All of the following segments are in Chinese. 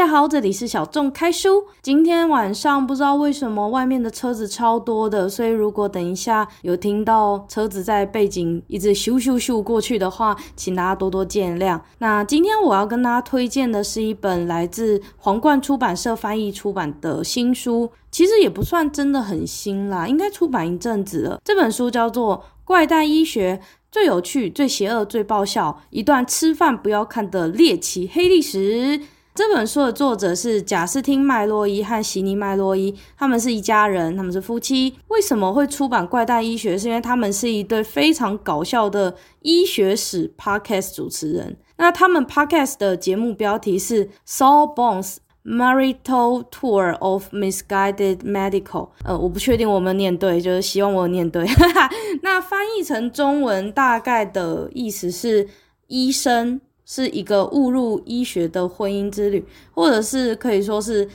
大家好，这里是小众开书。今天晚上不知道为什么外面的车子超多的，所以如果等一下有听到车子在背景一直咻咻咻过去的话，请大家多多见谅。那今天我要跟大家推荐的是一本来自皇冠出版社翻译出版的新书，其实也不算真的很新啦，应该出版一阵子了。这本书叫做《怪诞医学：最有趣、最邪恶、最爆笑，一段吃饭不要看的猎奇黑历史》。这本书的作者是贾斯汀·麦洛伊和席尼·麦洛伊，他们是一家人，他们是夫妻。为什么会出版《怪诞医学》？是因为他们是一对非常搞笑的医学史 podcast 主持人。那他们 podcast 的节目标题是《Sawbones Marital Tour of Misguided Medical》。呃，我不确定我们念对，就是希望我念对。那翻译成中文大概的意思是医生。是一个误入医学的婚姻之旅，或者是可以说是，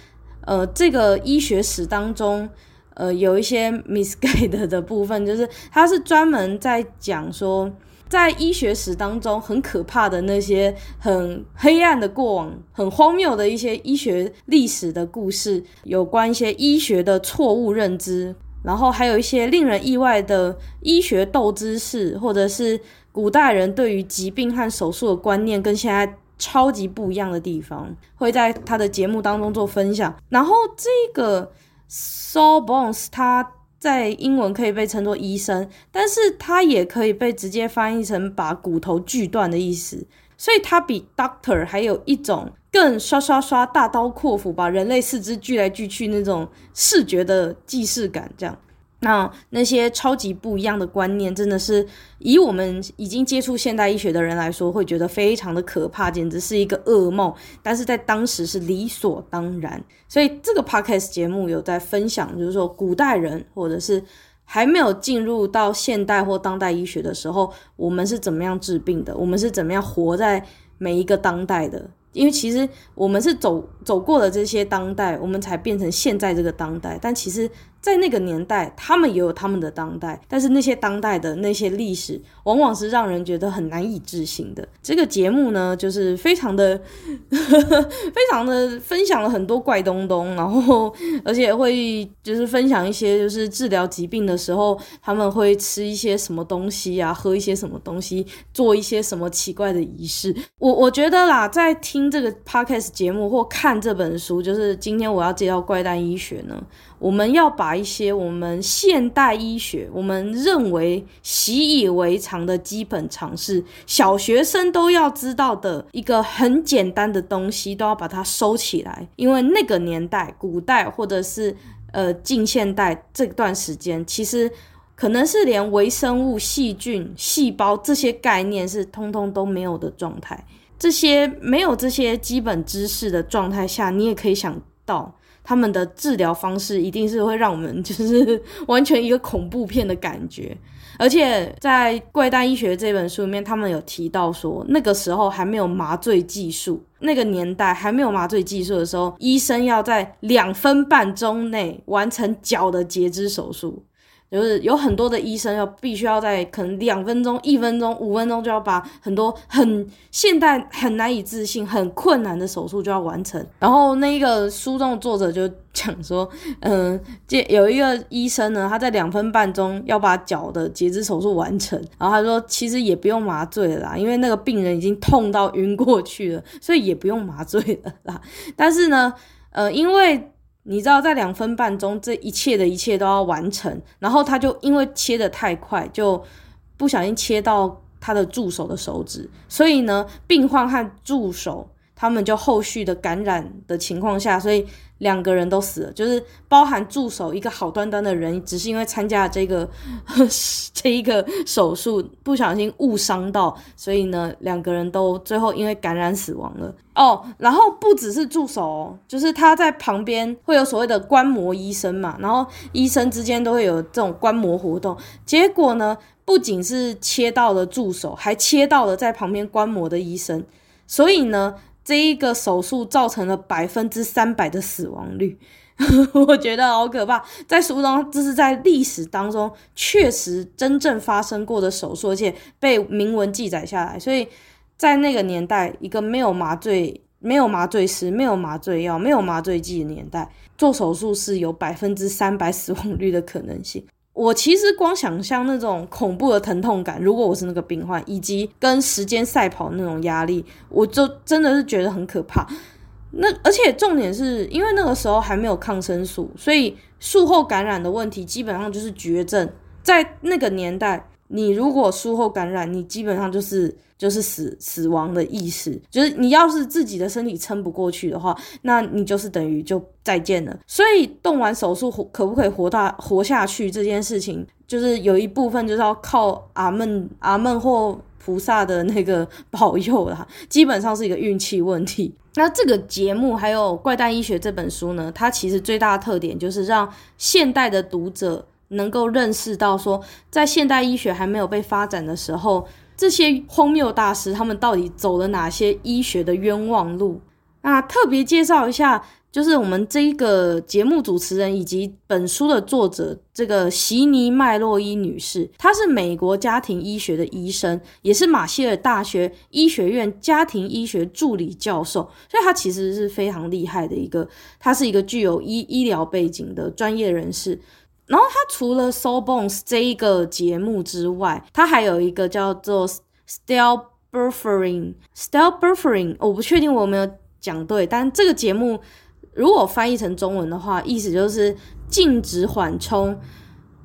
呃，这个医学史当中，呃，有一些 misguided 的部分，就是他是专门在讲说，在医学史当中很可怕的那些很黑暗的过往，很荒谬的一些医学历史的故事，有关一些医学的错误认知，然后还有一些令人意外的医学斗知识，或者是。古代人对于疾病和手术的观念跟现在超级不一样的地方，会在他的节目当中做分享。然后这个 Sawbones，他在英文可以被称作医生，但是他也可以被直接翻译成把骨头锯断的意思。所以他比 Doctor 还有一种更刷刷刷大刀阔斧把人类四肢锯来锯去那种视觉的既视感，这样。那那些超级不一样的观念，真的是以我们已经接触现代医学的人来说，会觉得非常的可怕，简直是一个噩梦。但是在当时是理所当然。所以这个 podcast 节目有在分享，就是说古代人或者是还没有进入到现代或当代医学的时候，我们是怎么样治病的？我们是怎么样活在每一个当代的？因为其实我们是走走过了这些当代，我们才变成现在这个当代。但其实。在那个年代，他们也有他们的当代，但是那些当代的那些历史，往往是让人觉得很难以置信的。这个节目呢，就是非常的、非常的分享了很多怪东东，然后而且会就是分享一些就是治疗疾病的时候，他们会吃一些什么东西啊，喝一些什么东西，做一些什么奇怪的仪式。我我觉得啦，在听这个 podcast 节目或看这本书，就是今天我要介绍怪诞医学呢。我们要把一些我们现代医学我们认为习以为常的基本常识，小学生都要知道的一个很简单的东西，都要把它收起来。因为那个年代，古代或者是呃近现代这段时间，其实可能是连微生物、细菌、细胞这些概念是通通都没有的状态。这些没有这些基本知识的状态下，你也可以想到。他们的治疗方式一定是会让我们就是完全一个恐怖片的感觉，而且在《怪诞医学》这本书里面，他们有提到说，那个时候还没有麻醉技术，那个年代还没有麻醉技术的时候，医生要在两分半钟内完成脚的截肢手术。就是有很多的医生要必须要在可能两分钟、一分钟、五分钟就要把很多很现代、很难以置信、很困难的手术就要完成。然后那个书中的作者就讲说，嗯，这有一个医生呢，他在两分半钟要把脚的截肢手术完成。然后他说，其实也不用麻醉啦，因为那个病人已经痛到晕过去了，所以也不用麻醉了啦。但是呢，呃，因为你知道，在两分半钟，这一切的一切都要完成，然后他就因为切得太快，就不小心切到他的助手的手指，所以呢，病患和助手他们就后续的感染的情况下，所以。两个人都死了，就是包含助手一个好端端的人，只是因为参加了这个 这一个手术，不小心误伤到，所以呢，两个人都最后因为感染死亡了。哦，然后不只是助手，就是他在旁边会有所谓的观摩医生嘛，然后医生之间都会有这种观摩活动。结果呢，不仅是切到了助手，还切到了在旁边观摩的医生，所以呢。这一个手术造成了百分之三百的死亡率，我觉得好可怕。在书中，这是在历史当中确实真正发生过的手术，而且被明文记载下来。所以在那个年代，一个没有麻醉。没有麻醉师、没有麻醉药、没有麻醉剂的年代，做手术是有百分之三百死亡率的可能性。我其实光想象那种恐怖的疼痛感，如果我是那个病患，以及跟时间赛跑那种压力，我就真的是觉得很可怕。那而且重点是因为那个时候还没有抗生素，所以术后感染的问题基本上就是绝症。在那个年代，你如果术后感染，你基本上就是就是死死亡的意思。就是你要是自己的身体撑不过去的话，那你就是等于就再见了。所以动完手术可不可以活大活下去这件事情，就是有一部分就是要靠阿门阿门或菩萨的那个保佑啦，基本上是一个运气问题。那这个节目还有《怪诞医学》这本书呢，它其实最大的特点就是让现代的读者。能够认识到说，在现代医学还没有被发展的时候，这些荒谬大师他们到底走了哪些医学的冤枉路？那特别介绍一下，就是我们这一个节目主持人以及本书的作者，这个席尼麦洛伊女士，她是美国家庭医学的医生，也是马歇尔大学医学院家庭医学助理教授，所以她其实是非常厉害的一个，她是一个具有医医疗背景的专业人士。然后他除了 Soul Bones 这一个节目之外，他还有一个叫做 Stillbirthing，Stillbirthing，我不确定我有没有讲对，但这个节目如果翻译成中文的话，意思就是静止缓冲。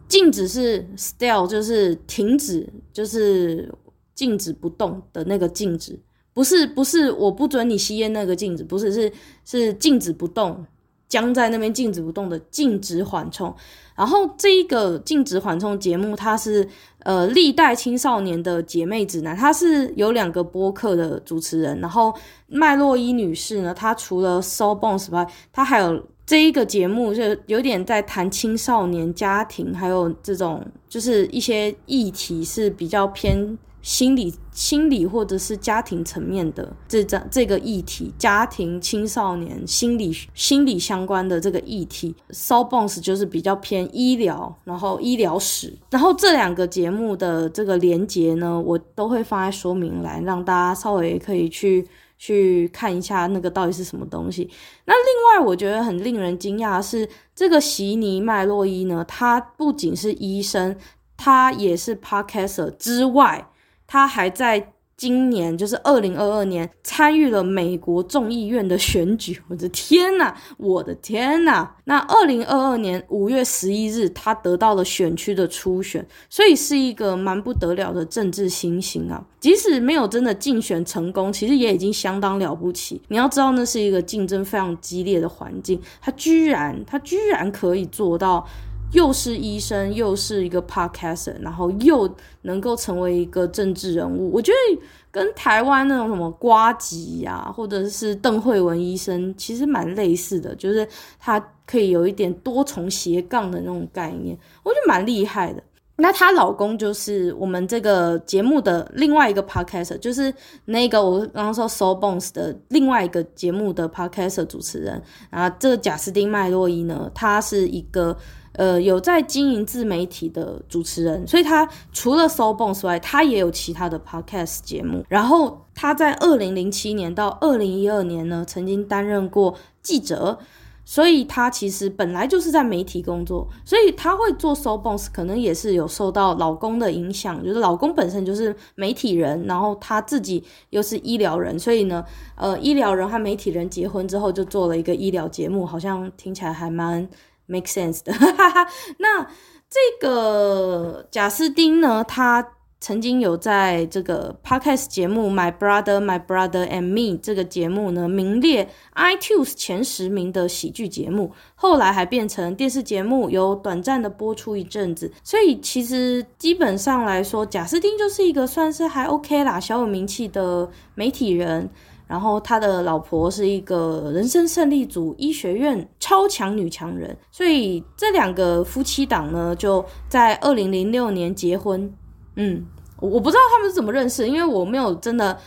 静止是 still，就是停止，就是静止不动的那个静止，不是不是我不准你吸烟那个静止，不是是是静止不动。僵在那边静止不动的静止缓冲，然后这一个静止缓冲节目，它是呃历代青少年的姐妹指南，它是有两个播客的主持人，然后麦洛伊女士呢，她除了 So Bones 外，她还有这一个节目，就有点在谈青少年家庭，还有这种就是一些议题是比较偏。心理、心理或者是家庭层面的这这这个议题，家庭、青少年心理、心理相关的这个议题，So Bones 就是比较偏医疗，然后医疗史，然后这两个节目的这个连结呢，我都会放在说明栏，让大家稍微可以去去看一下那个到底是什么东西。那另外，我觉得很令人惊讶的是，这个席尼麦洛伊呢，他不仅是医生，他也是 Podcaster 之外。他还在今年，就是二零二二年，参与了美国众议院的选举。我的天呐，我的天呐！那二零二二年五月十一日，他得到了选区的初选，所以是一个蛮不得了的政治新星啊。即使没有真的竞选成功，其实也已经相当了不起。你要知道，那是一个竞争非常激烈的环境，他居然，他居然可以做到。又是医生，又是一个 podcaster，然后又能够成为一个政治人物，我觉得跟台湾那种什么瓜吉呀，或者是邓惠文医生，其实蛮类似的，就是他可以有一点多重斜杠的那种概念，我觉得蛮厉害的。那她老公就是我们这个节目的另外一个 podcaster，就是那个我刚刚说 Soul Bones 的另外一个节目的 podcaster 主持人啊，这个贾斯汀麦洛伊呢，他是一个。呃，有在经营自媒体的主持人，所以他除了 So Bones 外，他也有其他的 podcast 节目。然后他在二零零七年到二零一二年呢，曾经担任过记者，所以他其实本来就是在媒体工作，所以他会做 So Bones，可能也是有受到老公的影响，就是老公本身就是媒体人，然后他自己又是医疗人，所以呢，呃，医疗人和媒体人结婚之后就做了一个医疗节目，好像听起来还蛮。Make sense 的，那这个贾斯汀呢，他曾经有在这个 podcast 节目《My Brother, My Brother and Me》这个节目呢，名列 iTunes 前十名的喜剧节目，后来还变成电视节目，有短暂的播出一阵子。所以其实基本上来说，贾斯汀就是一个算是还 OK 啦，小有名气的媒体人。然后他的老婆是一个人生胜利组医学院超强女强人，所以这两个夫妻档呢，就在二零零六年结婚。嗯，我不知道他们是怎么认识，因为我没有真的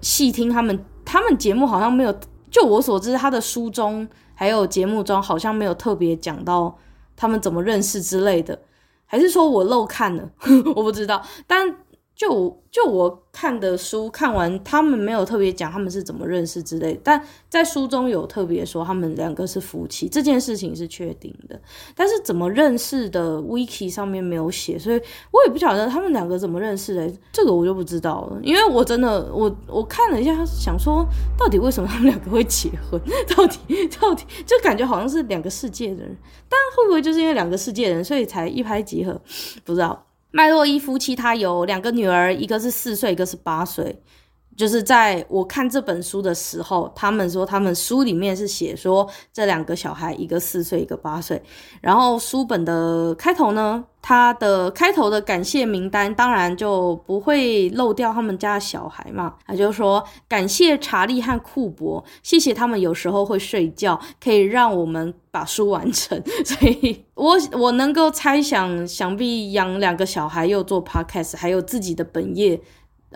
细听他们，他们节目好像没有，就我所知，他的书中还有节目中好像没有特别讲到他们怎么认识之类的，还是说我漏看了，我不知道，但。就就我看的书看完，他们没有特别讲他们是怎么认识之类，但在书中有特别说他们两个是夫妻，这件事情是确定的。但是怎么认识的，Wiki 上面没有写，所以我也不晓得他们两个怎么认识的，这个我就不知道了。因为我真的我我看了一下，想说到底为什么他们两个会结婚？到底到底就感觉好像是两个世界的人，但会不会就是因为两个世界的人，所以才一拍即合？不知道。麦洛伊夫妻他有两个女儿，一个是四岁，一个是八岁。就是在我看这本书的时候，他们说他们书里面是写说这两个小孩，一个四岁，一个八岁。然后书本的开头呢，他的开头的感谢名单当然就不会漏掉他们家的小孩嘛。他就说感谢查理和库珀，谢谢他们有时候会睡觉，可以让我们把书完成。所以我我能够猜想，想必养两个小孩又做 podcast，还有自己的本业。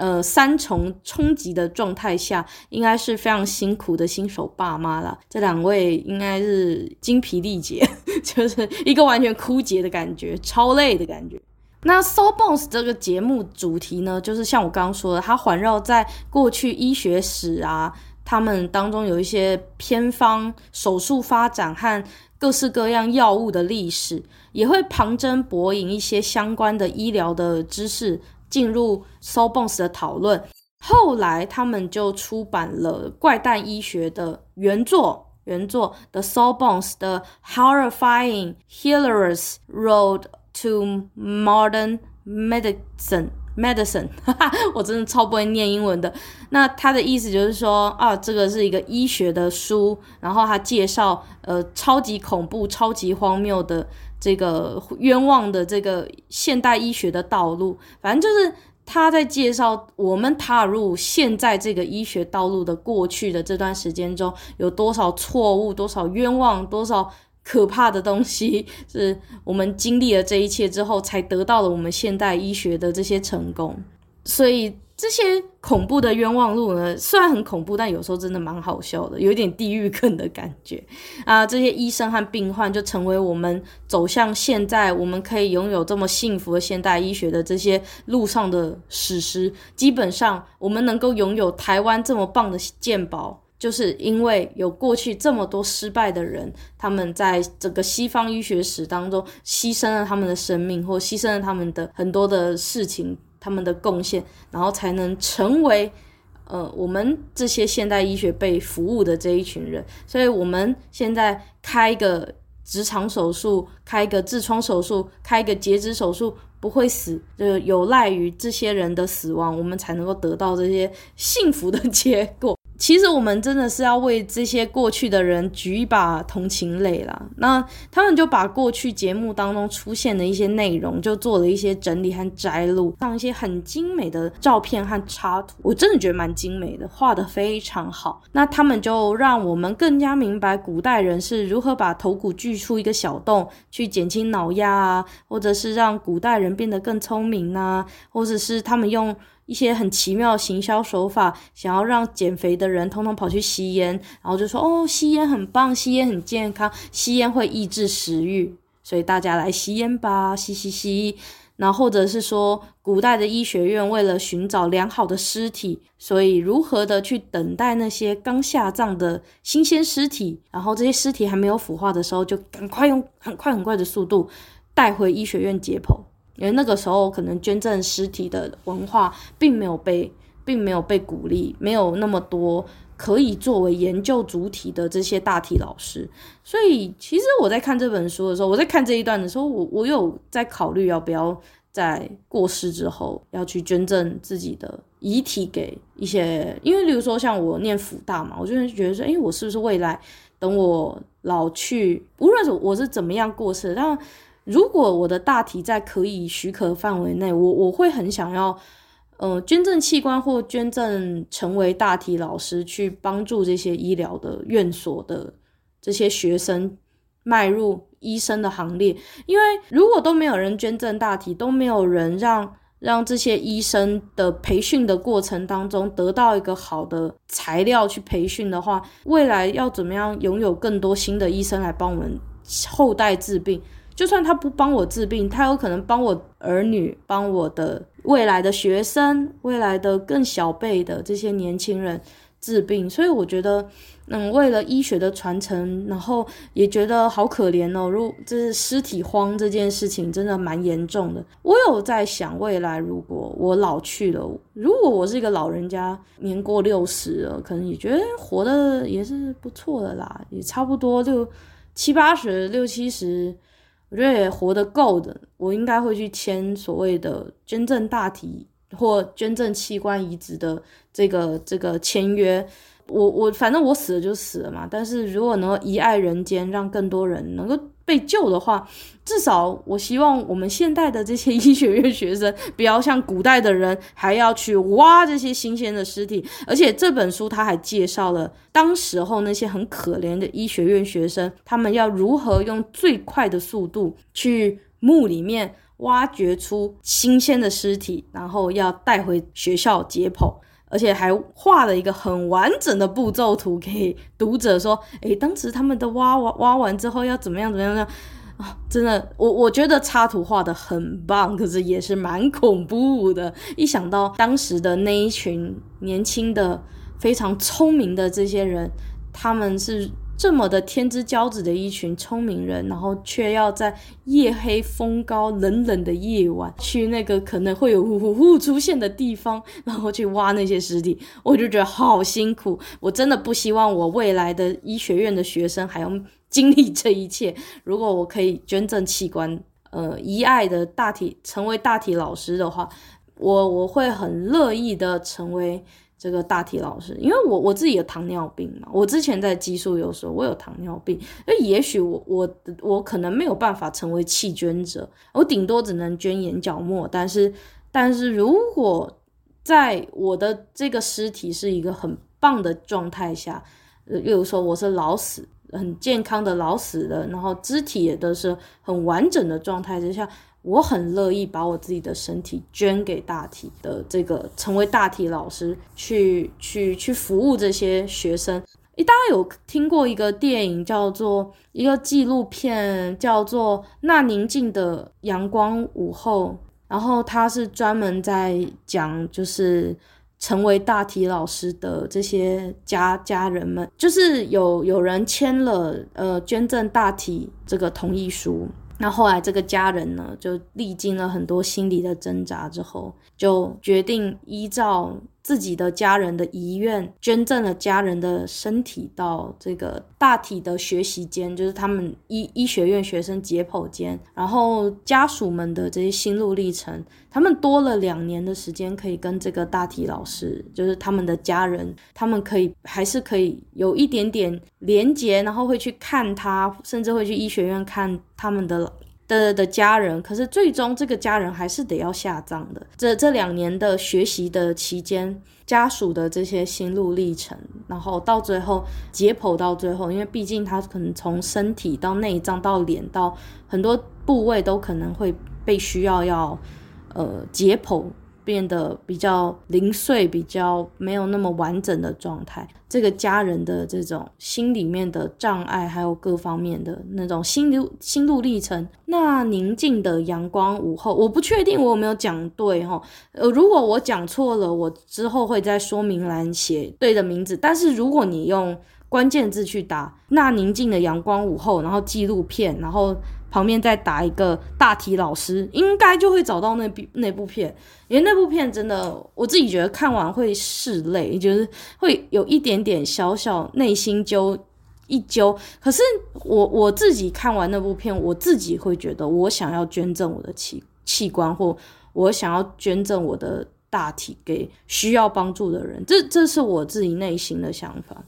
呃，三重冲击的状态下，应该是非常辛苦的新手爸妈了。这两位应该是精疲力竭，就是一个完全枯竭的感觉，超累的感觉。那 So Bones 这个节目主题呢，就是像我刚刚说的，它环绕在过去医学史啊，他们当中有一些偏方、手术发展和各式各样药物的历史，也会旁征博引一些相关的医疗的知识。进入 Soul Bones 的讨论，后来他们就出版了怪诞医学的原作，原作 The Soul Bones 的 Horrifying Hilarious Road to Modern Medicine Medicine，哈哈，我真的超不会念英文的。那他的意思就是说啊，这个是一个医学的书，然后他介绍呃超级恐怖、超级荒谬的。这个冤枉的这个现代医学的道路，反正就是他在介绍我们踏入现在这个医学道路的过去的这段时间中，有多少错误，多少冤枉，多少可怕的东西，是我们经历了这一切之后，才得到了我们现代医学的这些成功，所以。这些恐怖的冤枉路呢，虽然很恐怖，但有时候真的蛮好笑的，有一点地狱梗的感觉啊！这些医生和病患就成为我们走向现在，我们可以拥有这么幸福的现代医学的这些路上的史诗。基本上，我们能够拥有台湾这么棒的鉴宝，就是因为有过去这么多失败的人，他们在整个西方医学史当中牺牲了他们的生命，或牺牲了他们的很多的事情。他们的贡献，然后才能成为，呃，我们这些现代医学被服务的这一群人。所以，我们现在开一个直肠手术，开一个痔疮手术，开一个截肢手术，不会死，就有赖于这些人的死亡，我们才能够得到这些幸福的结果。其实我们真的是要为这些过去的人举一把同情泪啦。那他们就把过去节目当中出现的一些内容，就做了一些整理和摘录，放一些很精美的照片和插图，我真的觉得蛮精美的，画得非常好。那他们就让我们更加明白古代人是如何把头骨锯出一个小洞，去减轻脑压啊，或者是让古代人变得更聪明啊，或者是他们用。一些很奇妙的行销手法，想要让减肥的人通通跑去吸烟，然后就说哦，吸烟很棒，吸烟很健康，吸烟会抑制食欲，所以大家来吸烟吧，吸吸吸。然后或者是说，古代的医学院为了寻找良好的尸体，所以如何的去等待那些刚下葬的新鲜尸体，然后这些尸体还没有腐化的时候，就赶快用很快很快的速度带回医学院解剖。因为那个时候可能捐赠尸体的文化并没有被并没有被鼓励，没有那么多可以作为研究主体的这些大体老师，所以其实我在看这本书的时候，我在看这一段的时候，我我有在考虑要不要在过世之后要去捐赠自己的遗体给一些，因为比如说像我念辅大嘛，我就会觉得说，诶，我是不是未来等我老去，无论是我是怎么样过世，但如果我的大体在可以许可范围内，我我会很想要，呃，捐赠器官或捐赠成为大体老师，去帮助这些医疗的院所的这些学生迈入医生的行列。因为如果都没有人捐赠大体，都没有人让让这些医生的培训的过程当中得到一个好的材料去培训的话，未来要怎么样拥有更多新的医生来帮我们后代治病？就算他不帮我治病，他有可能帮我儿女、帮我的未来的学生、未来的更小辈的这些年轻人治病。所以我觉得。嗯，为了医学的传承，然后也觉得好可怜哦。如这是尸体荒这件事情，真的蛮严重的。我有在想，未来如果我老去了，如果我是一个老人家，年过六十了，可能也觉得活得也是不错的啦，也差不多六七八十、六七十，我觉得也活得够的。我应该会去签所谓的捐赠大体或捐赠器官移植的这个这个签约。我我反正我死了就死了嘛，但是如果能够遗爱人间，让更多人能够被救的话，至少我希望我们现代的这些医学院学生不要像古代的人还要去挖这些新鲜的尸体。而且这本书他还介绍了当时候那些很可怜的医学院学生，他们要如何用最快的速度去墓里面挖掘出新鲜的尸体，然后要带回学校解剖。而且还画了一个很完整的步骤图给读者说，诶，当时他们的挖挖挖完之后要怎么样怎么样呢？啊，真的，我我觉得插图画的很棒，可是也是蛮恐怖的。一想到当时的那一群年轻的、非常聪明的这些人，他们是。这么的天之骄子的一群聪明人，然后却要在夜黑风高、冷冷的夜晚去那个可能会有呼呼呼出现的地方，然后去挖那些尸体，我就觉得好辛苦。我真的不希望我未来的医学院的学生还要经历这一切。如果我可以捐赠器官，呃，遗爱的大体成为大体老师的话，我我会很乐意的成为。这个大体老师，因为我我自己有糖尿病嘛，我之前在集数有说我有糖尿病，那也许我我我可能没有办法成为弃捐者，我顶多只能捐眼角膜，但是但是如果在我的这个尸体是一个很棒的状态下，呃，例如说我是老死，很健康的老死的，然后肢体也都是很完整的状态之下。我很乐意把我自己的身体捐给大体的这个，成为大体老师，去去去服务这些学生。诶，大家有听过一个电影叫做一个纪录片，叫做《那宁静的阳光午后》，然后他是专门在讲，就是成为大体老师的这些家家人们，就是有有人签了呃捐赠大体这个同意书。那后来这个家人呢，就历经了很多心理的挣扎之后，就决定依照自己的家人的遗愿，捐赠了家人的身体到这个大体的学习间，就是他们医医学院学生解剖间。然后家属们的这些心路历程，他们多了两年的时间，可以跟这个大体老师，就是他们的家人，他们可以还是可以有一点点连结，然后会去看他，甚至会去医学院看他们的。的的家人，可是最终这个家人还是得要下葬的。这这两年的学习的期间，家属的这些心路历程，然后到最后解剖到最后，因为毕竟他可能从身体到内脏到脸到很多部位都可能会被需要要呃解剖。变得比较零碎，比较没有那么完整的状态。这个家人的这种心里面的障碍，还有各方面的那种心路心路历程。那宁静的阳光午后，我不确定我有没有讲对哈。呃，如果我讲错了，我之后会在说明栏写对的名字。但是如果你用关键字去打“那宁静的阳光午后”，然后纪录片，然后。旁边再打一个大体老师，应该就会找到那那部片，因为那部片真的，我自己觉得看完会拭泪，就是会有一点点小小内心揪一揪。可是我我自己看完那部片，我自己会觉得，我想要捐赠我的器器官，或我想要捐赠我的大体给需要帮助的人，这这是我自己内心的想法。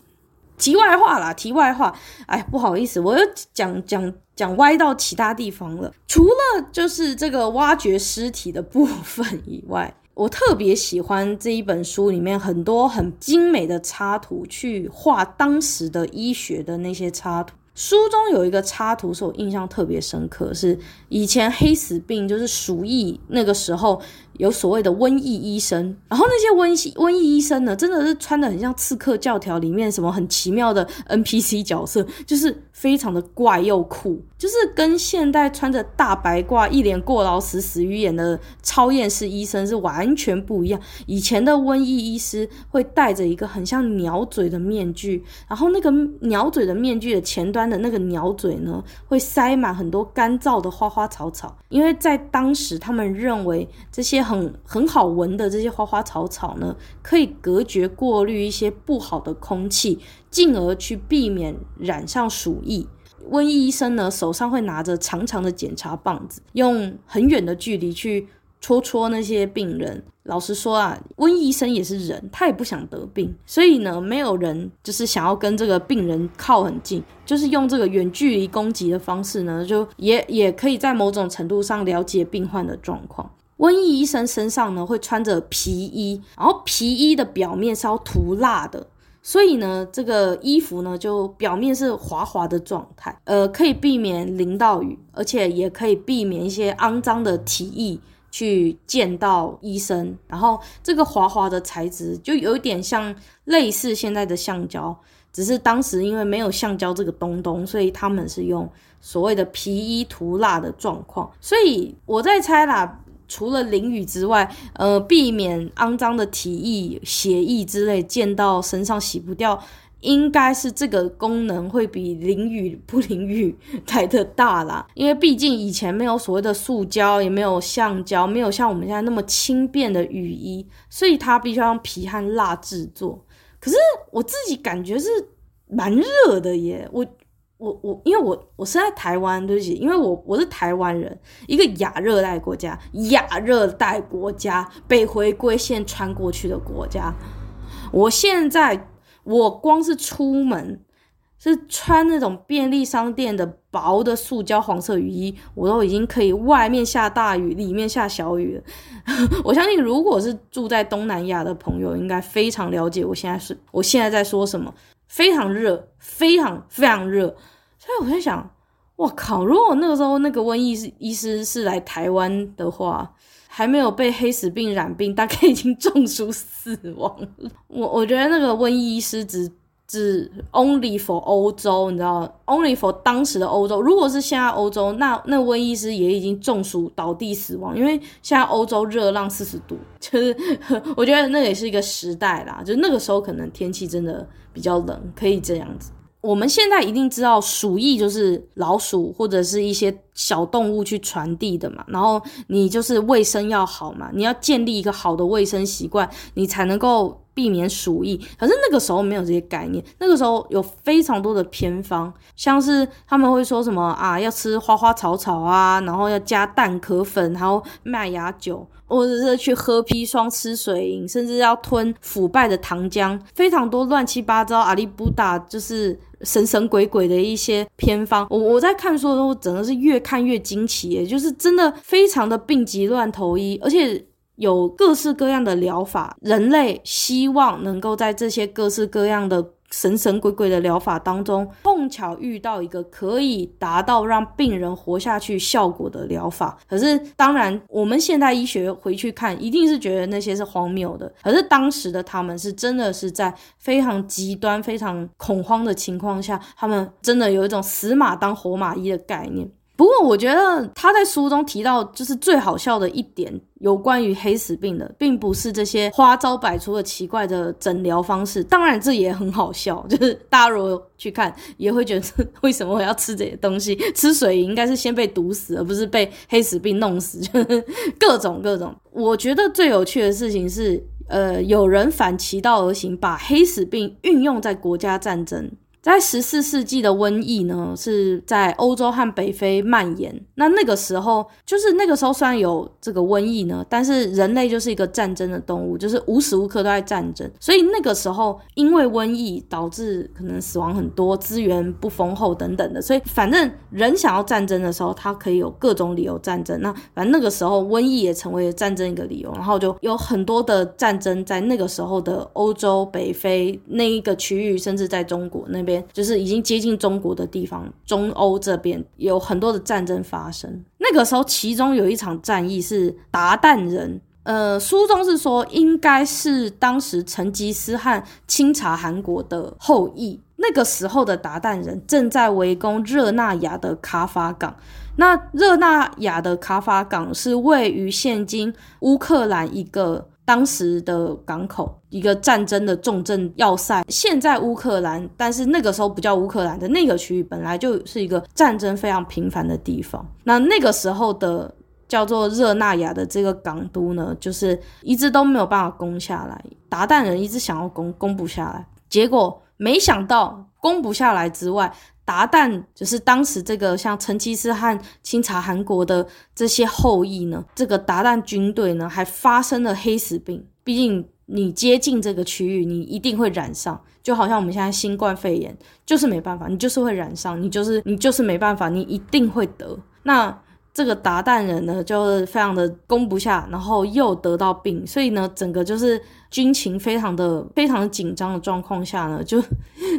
题外话啦，题外话，哎，不好意思，我又讲讲讲歪到其他地方了。除了就是这个挖掘尸体的部分以外，我特别喜欢这一本书里面很多很精美的插图，去画当时的医学的那些插图。书中有一个插图是我印象特别深刻，是以前黑死病就是鼠疫那个时候，有所谓的瘟疫医生，然后那些瘟疫瘟疫医生呢，真的是穿的很像《刺客教条》里面什么很奇妙的 NPC 角色，就是非常的怪又酷，就是跟现代穿着大白褂、一脸过劳死死鱼眼的超厌世医生是完全不一样。以前的瘟疫医师会戴着一个很像鸟嘴的面具，然后那个鸟嘴的面具的前端的那个鸟嘴呢，会塞满很多干燥的花花草草，因为在当时他们认为这些。很很好闻的这些花花草草呢，可以隔绝过滤一些不好的空气，进而去避免染上鼠疫。瘟疫医生呢，手上会拿着长长的检查棒子，用很远的距离去戳戳那些病人。老实说啊，瘟疫医生也是人，他也不想得病，所以呢，没有人就是想要跟这个病人靠很近，就是用这个远距离攻击的方式呢，就也也可以在某种程度上了解病患的状况。瘟疫医生身上呢，会穿着皮衣，然后皮衣的表面是要涂蜡的，所以呢，这个衣服呢就表面是滑滑的状态，呃，可以避免淋到雨，而且也可以避免一些肮脏的体液去溅到医生。然后这个滑滑的材质就有一点像类似现在的橡胶，只是当时因为没有橡胶这个东东，所以他们是用所谓的皮衣涂蜡的状况。所以我在猜啦。除了淋雨之外，呃，避免肮脏的体液、血液之类溅到身上洗不掉，应该是这个功能会比淋雨不淋雨来的大啦。因为毕竟以前没有所谓的塑胶，也没有橡胶，没有像我们现在那么轻便的雨衣，所以它必须要用皮和蜡制作。可是我自己感觉是蛮热的耶，我。我我因为我我是在台湾，对不起，因为我我是台湾人，一个亚热带国家，亚热带国家被回归线穿过去的国家。我现在我光是出门是穿那种便利商店的薄的塑胶黄色雨衣，我都已经可以外面下大雨，里面下小雨了。我相信，如果是住在东南亚的朋友，应该非常了解我现在是我现在在说什么，非常热，非常非常热。所以我在想，我靠！如果那个时候那个瘟疫是医师是来台湾的话，还没有被黑死病染病，大概已经中暑死亡了。我我觉得那个瘟疫医师只只 only for 欧洲，你知道，only for 当时的欧洲。如果是现在欧洲，那那瘟疫师也已经中暑倒地死亡，因为现在欧洲热浪四十度，就是我觉得那也是一个时代啦。就那个时候可能天气真的比较冷，可以这样子。我们现在一定知道鼠疫就是老鼠或者是一些小动物去传递的嘛，然后你就是卫生要好嘛，你要建立一个好的卫生习惯，你才能够避免鼠疫。可是那个时候没有这些概念，那个时候有非常多的偏方，像是他们会说什么啊，要吃花花草草啊，然后要加蛋壳粉，然后麦芽酒。或者是去喝砒霜、吃水银，甚至要吞腐败的糖浆，非常多乱七八糟阿里不达，就是神神鬼鬼的一些偏方。我我在看书的时候，真的是越看越惊奇，也，就是真的非常的病急乱投医，而且有各式各样的疗法。人类希望能够在这些各式各样的。神神鬼鬼的疗法当中，碰巧遇到一个可以达到让病人活下去效果的疗法。可是，当然，我们现代医学回去看，一定是觉得那些是荒谬的。可是当时的他们是真的是在非常极端、非常恐慌的情况下，他们真的有一种死马当活马医的概念。不过，我觉得他在书中提到，就是最好笑的一点，有关于黑死病的，并不是这些花招百出的奇怪的诊疗方式。当然，这也很好笑，就是大家如果去看，也会觉得为什么我要吃这些东西？吃水应该是先被毒死，而不是被黑死病弄死。就是各种各种。我觉得最有趣的事情是，呃，有人反其道而行，把黑死病运用在国家战争。在十四世纪的瘟疫呢，是在欧洲和北非蔓延。那那个时候，就是那个时候虽然有这个瘟疫呢，但是人类就是一个战争的动物，就是无时无刻都在战争。所以那个时候，因为瘟疫导致可能死亡很多，资源不丰厚等等的，所以反正人想要战争的时候，他可以有各种理由战争。那反正那个时候，瘟疫也成为了战争一个理由，然后就有很多的战争在那个时候的欧洲、北非那一个区域，甚至在中国那边。就是已经接近中国的地方，中欧这边有很多的战争发生。那个时候，其中有一场战役是鞑靼人呃，书中是说应该是当时成吉思汗清查韩国的后裔。那个时候的鞑靼人正在围攻热那亚的卡法港。那热那亚的卡法港是位于现今乌克兰一个当时的港口，一个战争的重镇要塞。现在乌克兰，但是那个时候不叫乌克兰的那个区域，本来就是一个战争非常频繁的地方。那那个时候的叫做热那亚的这个港都呢，就是一直都没有办法攻下来。韃靼人一直想要攻，攻不下来，结果没想到攻不下来之外。鞑靼就是当时这个像成吉思汗清查韩国的这些后裔呢，这个鞑靼军队呢还发生了黑死病。毕竟你接近这个区域，你一定会染上，就好像我们现在新冠肺炎，就是没办法，你就是会染上，你就是你就是没办法，你一定会得。那。这个达旦人呢，就是非常的攻不下，然后又得到病，所以呢，整个就是军情非常的非常的紧张的状况下呢，就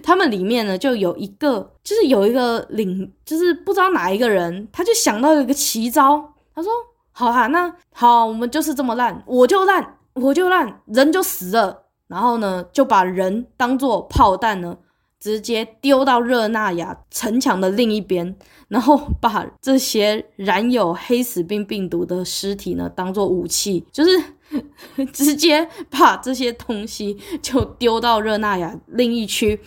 他们里面呢就有一个，就是有一个领，就是不知道哪一个人，他就想到一个奇招，他说：“好哈，那好，我们就是这么烂，我就烂，我就烂，人就死了，然后呢，就把人当做炮弹呢。”直接丢到热那亚城墙的另一边，然后把这些染有黑死病病毒的尸体呢当做武器，就是 直接把这些东西就丢到热那亚另一区，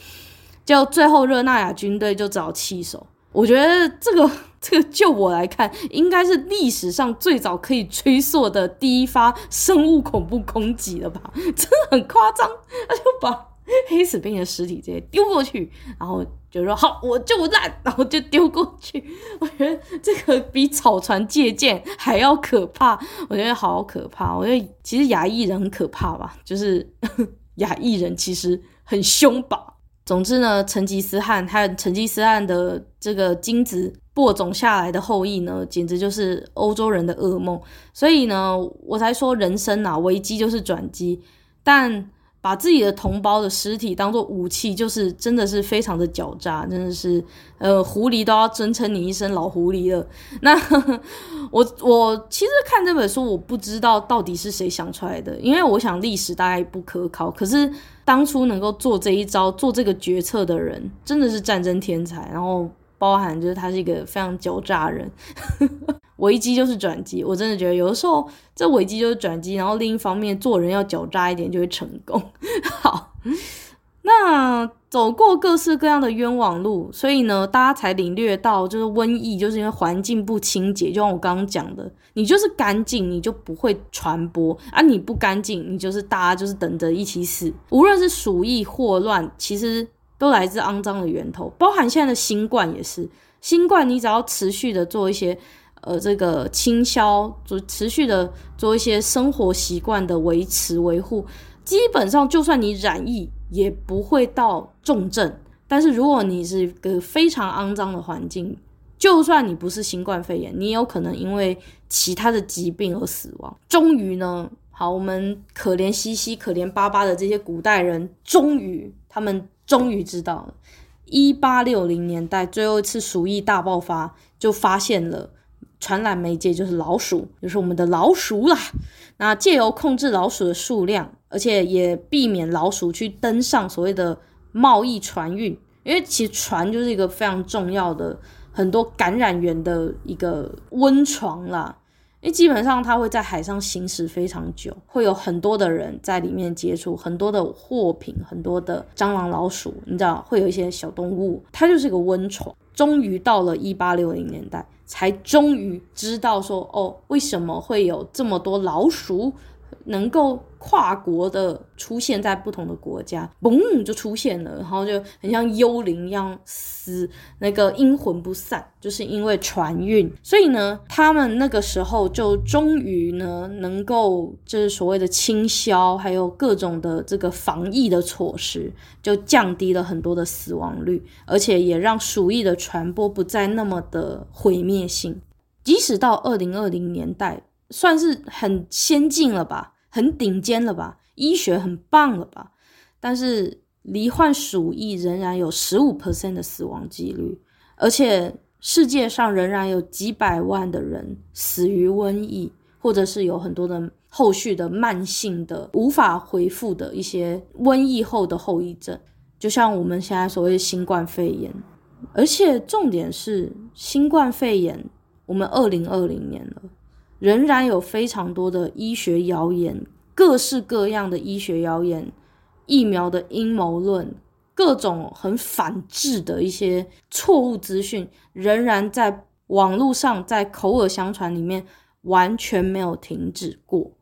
就最后热那亚军队就只好弃守。我觉得这个 这个就我来看，应该是历史上最早可以追溯的第一发生物恐怖攻击了吧？真的很夸张，他就把。黑死病的尸体直接丢过去，然后就说好，我就烂，然后就丢过去。我觉得这个比草船借箭还要可怕，我觉得好可怕。我觉得其实亚裔人很可怕吧，就是 亚裔人其实很凶吧。总之呢，成吉思汗还有成吉思汗的这个精子播种下来的后裔呢，简直就是欧洲人的噩梦。所以呢，我才说人生啊，危机就是转机，但。把自己的同胞的尸体当做武器，就是真的是非常的狡诈，真的是，呃，狐狸都要尊称你一声老狐狸了。那我我其实看这本书，我不知道到底是谁想出来的，因为我想历史大概不可考。可是当初能够做这一招、做这个决策的人，真的是战争天才。然后包含就是他是一个非常狡诈人。危机就是转机，我真的觉得有的时候这危机就是转机，然后另一方面做人要狡诈一点就会成功。好，那走过各式各样的冤枉路，所以呢，大家才领略到就是瘟疫就是因为环境不清洁，就像我刚刚讲的，你就是干净你就不会传播啊，你不干净你就是大家就是等着一起死。无论是鼠疫霍乱，其实都来自肮脏的源头，包含现在的新冠也是。新冠你只要持续的做一些。呃，这个清消，就持续的做一些生活习惯的维持维护，基本上就算你染疫也不会到重症。但是如果你是一个非常肮脏的环境，就算你不是新冠肺炎，你也有可能因为其他的疾病而死亡。终于呢，好，我们可怜兮兮、可怜巴巴的这些古代人，终于他们终于知道了，一八六零年代最后一次鼠疫大爆发，就发现了。传染媒介就是老鼠，就是我们的老鼠啦。那借由控制老鼠的数量，而且也避免老鼠去登上所谓的贸易船运，因为其实船就是一个非常重要的很多感染源的一个温床啦。因为基本上它会在海上行驶非常久，会有很多的人在里面接触很多的货品，很多的蟑螂、老鼠，你知道，会有一些小动物，它就是个温床。终于到了一八六零年代，才终于知道说，哦，为什么会有这么多老鼠能够跨国的出现在不同的国家，嘣就出现了，然后就很像幽灵一样死，那个阴魂不散，就是因为船运。所以呢，他们那个时候就终于呢，能够就是所谓的清消，还有各种的这个防疫的措施，就降低了很多的死亡率，而且也让鼠疫的传播不再那么的毁灭性。即使到二零二零年代，算是很先进了吧。很顶尖了吧，医学很棒了吧，但是罹患鼠疫仍然有十五 percent 的死亡几率，而且世界上仍然有几百万的人死于瘟疫，或者是有很多的后续的慢性的无法恢复的一些瘟疫后的后遗症，就像我们现在所谓的新冠肺炎。而且重点是，新冠肺炎，我们二零二零年了，仍然有非常多的医学谣言，各式各样的医学谣言，疫苗的阴谋论，各种很反智的一些错误资讯，仍然在网络上，在口耳相传里面，完全没有停止过，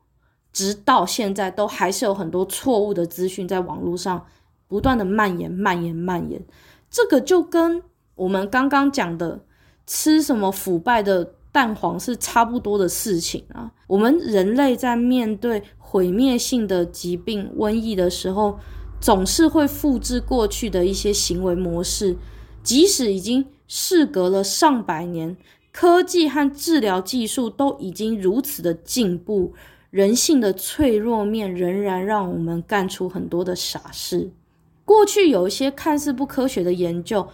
直到现在都还是有很多错误的资讯在网络上不断的蔓延、蔓延、蔓延。这个就跟我们刚刚讲的吃什么腐败的蛋黄是差不多的事情啊！我们人类在面对毁灭性的疾病、瘟疫的时候，总是会复制过去的一些行为模式，即使已经事隔了上百年，科技和治疗技术都已经如此的进步，人性的脆弱面仍然让我们干出很多的傻事。过去有一些看似不科学的研究，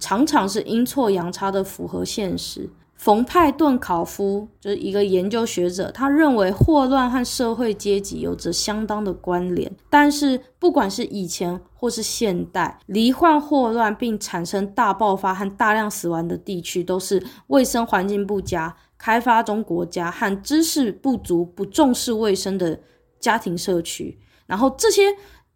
常常是阴错阳差的符合现实。冯派顿考夫就是一个研究学者，他认为霍乱和社会阶级有着相当的关联。但是，不管是以前或是现代，罹患霍乱并产生大爆发和大量死亡的地区，都是卫生环境不佳、开发中国家和知识不足、不重视卫生的家庭社区。然后这些。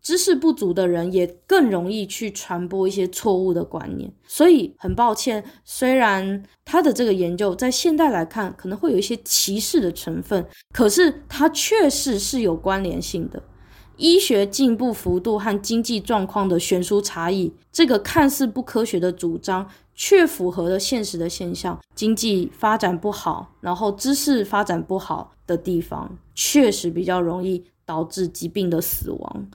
知识不足的人也更容易去传播一些错误的观念，所以很抱歉，虽然他的这个研究在现代来看可能会有一些歧视的成分，可是它确实是有关联性的。医学进步幅度和经济状况的悬殊差异，这个看似不科学的主张，却符合了现实的现象。经济发展不好，然后知识发展不好的地方，确实比较容易导致疾病的死亡。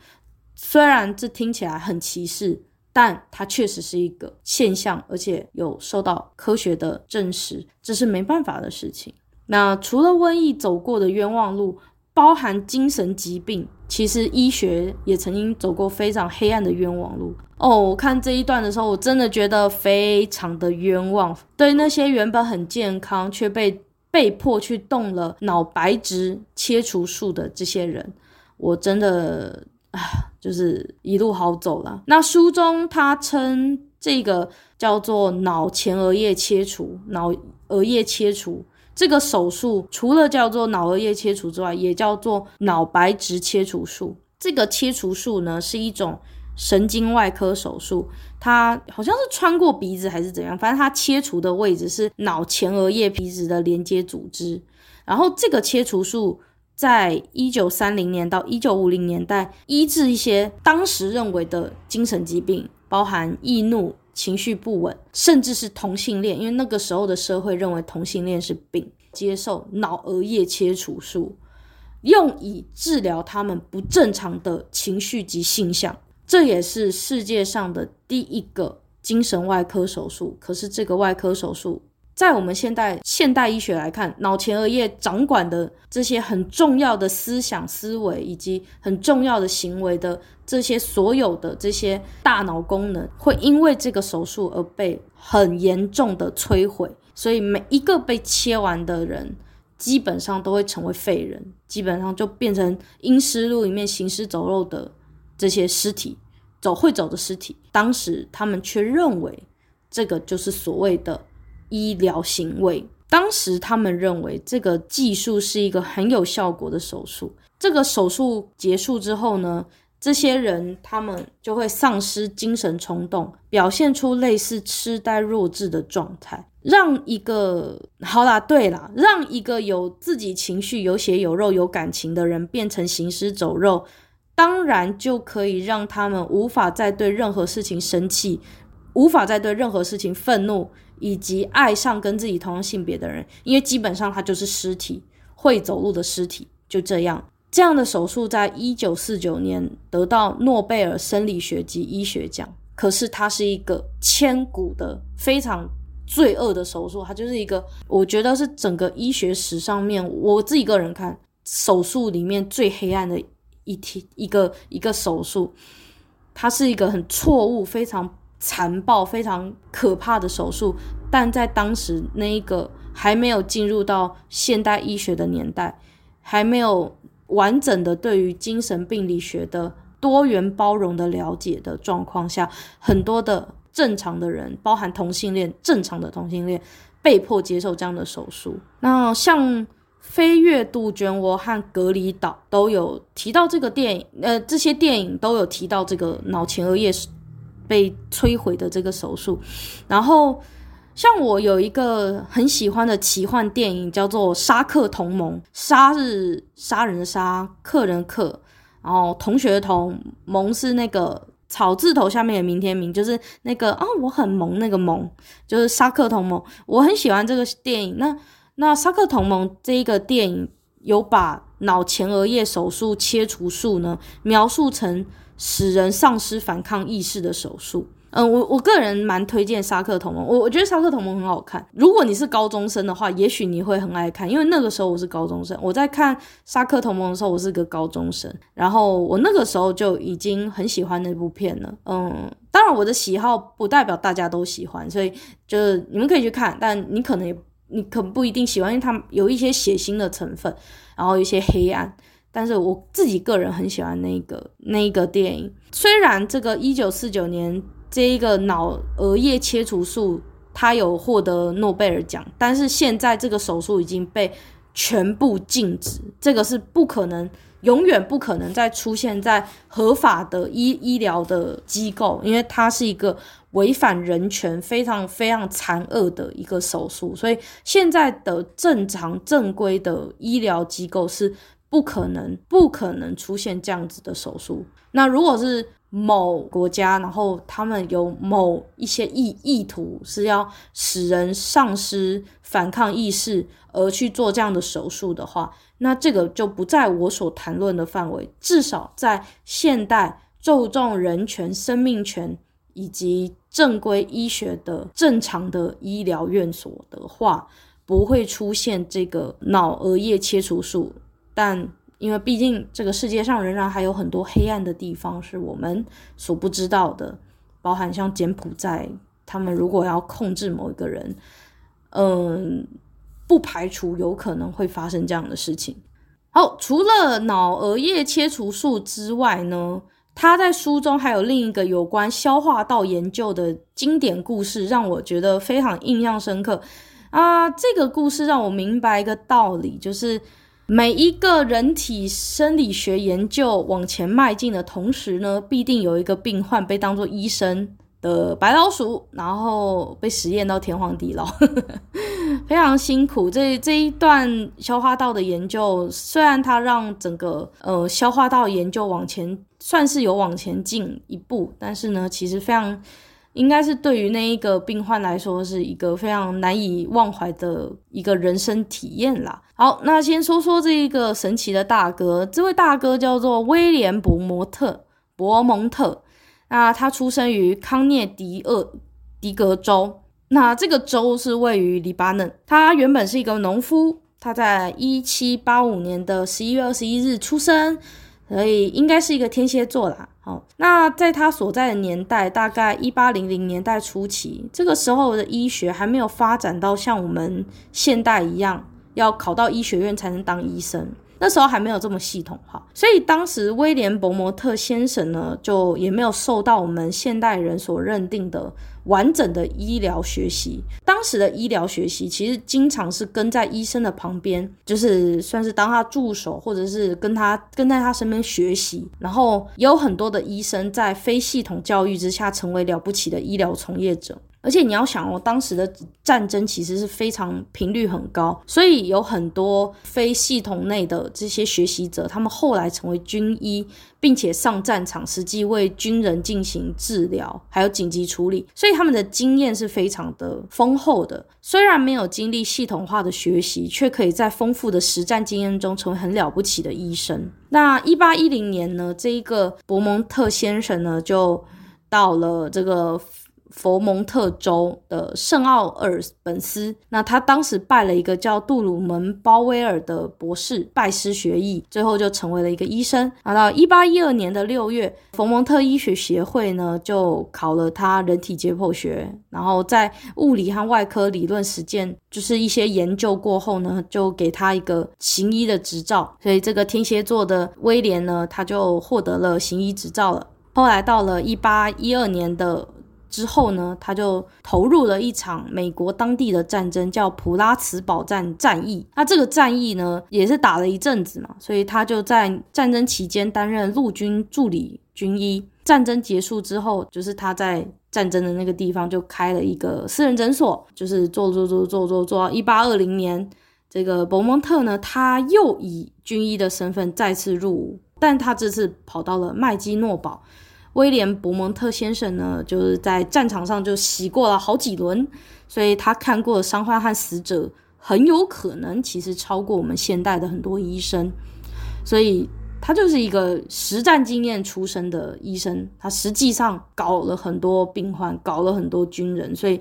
虽然这听起来很歧视，但它确实是一个现象，而且有受到科学的证实，这是没办法的事情。那除了瘟疫走过的冤枉路，包含精神疾病，其实医学也曾经走过非常黑暗的冤枉路。哦，我看这一段的时候，我真的觉得非常的冤枉。对那些原本很健康却被被迫去动了脑白质切除术的这些人，我真的。啊 就是一路好走了。那书中他称这个叫做脑前额叶切除，脑额叶切除这个手术，除了叫做脑额叶切除之外，也叫做脑白质切除术。这个切除术呢，是一种神经外科手术，它好像是穿过鼻子还是怎样，反正它切除的位置是脑前额叶皮质的连接组织。然后这个切除术。在一九三零年到一九五零年代，医治一些当时认为的精神疾病，包含易怒、情绪不稳，甚至是同性恋，因为那个时候的社会认为同性恋是病。接受脑额叶切除术，用以治疗他们不正常的情绪及性向。这也是世界上的第一个精神外科手术。可是这个外科手术。在我们现代现代医学来看，脑前额叶掌管的这些很重要的思想思维以及很重要的行为的这些所有的这些大脑功能，会因为这个手术而被很严重的摧毁。所以每一个被切完的人，基本上都会成为废人，基本上就变成《阴尸路》里面行尸走肉的这些尸体，走会走的尸体。当时他们却认为这个就是所谓的。医疗行为，当时他们认为这个技术是一个很有效果的手术。这个手术结束之后呢，这些人他们就会丧失精神冲动，表现出类似痴呆弱智的状态，让一个好啦，对啦，让一个有自己情绪、有血有肉、有感情的人变成行尸走肉，当然就可以让他们无法再对任何事情生气，无法再对任何事情愤怒。以及爱上跟自己同样性别的人，因为基本上他就是尸体，会走路的尸体，就这样。这样的手术在一九四九年得到诺贝尔生理学及医学奖，可是它是一个千古的非常罪恶的手术，它就是一个，我觉得是整个医学史上面，我自己个人看手术里面最黑暗的一天，一个一个手术，它是一个很错误，非常。残暴、非常可怕的手术，但在当时那一个还没有进入到现代医学的年代，还没有完整的对于精神病理学的多元包容的了解的状况下，很多的正常的人，包含同性恋，正常的同性恋，被迫接受这样的手术。那像《飞跃杜鹃窝》和《隔离岛》都有提到这个电影，呃，这些电影都有提到这个脑前额叶被摧毁的这个手术。然后，像我有一个很喜欢的奇幻电影，叫做《杀客同盟》，杀是杀人杀，客人客。然后同学同，盟是那个草字头下面的明天明，就是那个啊，我很萌那个萌，就是杀客同盟。我很喜欢这个电影。那那杀客同盟这一个电影有把脑前额叶手术切除术呢描述成使人丧失反抗意识的手术。嗯，我我个人蛮推荐《杀客同盟》，我我觉得《杀客同盟》很好看。如果你是高中生的话，也许你会很爱看，因为那个时候我是高中生。我在看《杀客同盟》的时候，我是个高中生，然后我那个时候就已经很喜欢那部片了。嗯，当然我的喜好不代表大家都喜欢，所以就是你们可以去看，但你可能也你可不一定喜欢，因为它有一些血腥的成分，然后一些黑暗。但是我自己个人很喜欢那个那一个电影，虽然这个一九四九年。这一个脑额叶切除术，它有获得诺贝尔奖，但是现在这个手术已经被全部禁止，这个是不可能，永远不可能再出现在合法的医医疗的机构，因为它是一个违反人权、非常非常残恶的一个手术，所以现在的正常正规的医疗机构是不可能、不可能出现这样子的手术。那如果是某国家，然后他们有某一些意意图是要使人丧失反抗意识而去做这样的手术的话，那这个就不在我所谈论的范围。至少在现代注重人权、生命权以及正规医学的正常的医疗院所的话，不会出现这个脑额叶切除术，但。因为毕竟这个世界上仍然还有很多黑暗的地方是我们所不知道的，包含像柬埔寨，他们如果要控制某一个人，嗯，不排除有可能会发生这样的事情。好，除了脑额叶切除术之外呢，他在书中还有另一个有关消化道研究的经典故事，让我觉得非常印象深刻啊。这个故事让我明白一个道理，就是。每一个人体生理学研究往前迈进的同时呢，必定有一个病患被当作医生的白老鼠，然后被实验到天荒地老，非常辛苦。这这一段消化道的研究，虽然它让整个呃消化道研究往前算是有往前进一步，但是呢，其实非常。应该是对于那一个病患来说，是一个非常难以忘怀的一个人生体验啦。好，那先说说这一个神奇的大哥，这位大哥叫做威廉·伯摩特，伯蒙特。那他出生于康涅狄厄狄格州，那这个州是位于黎巴嫩。他原本是一个农夫，他在一七八五年的十一月二十一日出生。所以应该是一个天蝎座啦。哦，那在他所在的年代，大概一八零零年代初期，这个时候的医学还没有发展到像我们现代一样，要考到医学院才能当医生。那时候还没有这么系统化，所以当时威廉·伯摩特先生呢，就也没有受到我们现代人所认定的完整的医疗学习。当时的医疗学习其实经常是跟在医生的旁边，就是算是当他助手，或者是跟他跟在他身边学习。然后也有很多的医生在非系统教育之下，成为了不起的医疗从业者。而且你要想哦，当时的战争其实是非常频率很高，所以有很多非系统内的这些学习者，他们后来成为军医，并且上战场，实际为军人进行治疗，还有紧急处理，所以他们的经验是非常的丰厚的。虽然没有经历系统化的学习，却可以在丰富的实战经验中成为很了不起的医生。那一八一零年呢，这一个伯蒙特先生呢，就到了这个。佛蒙特州的圣奥尔本斯，那他当时拜了一个叫杜鲁门鲍威尔的博士，拜师学艺，最后就成为了一个医生。然后到一八一二年的六月，佛蒙特医学协会呢就考了他人体解剖学，然后在物理和外科理论实践，就是一些研究过后呢，就给他一个行医的执照。所以这个天蝎座的威廉呢，他就获得了行医执照了。后来到了一八一二年的。之后呢，他就投入了一场美国当地的战争，叫普拉茨堡战战役。那这个战役呢，也是打了一阵子嘛，所以他就在战争期间担任陆军助理军医。战争结束之后，就是他在战争的那个地方就开了一个私人诊所，就是做做做做做做到一八二零年，这个伯蒙特呢，他又以军医的身份再次入伍，但他这次跑到了麦基诺堡。威廉·伯蒙特先生呢，就是在战场上就洗过了好几轮，所以他看过的伤患和死者很有可能其实超过我们现代的很多医生，所以他就是一个实战经验出身的医生。他实际上搞了很多病患，搞了很多军人，所以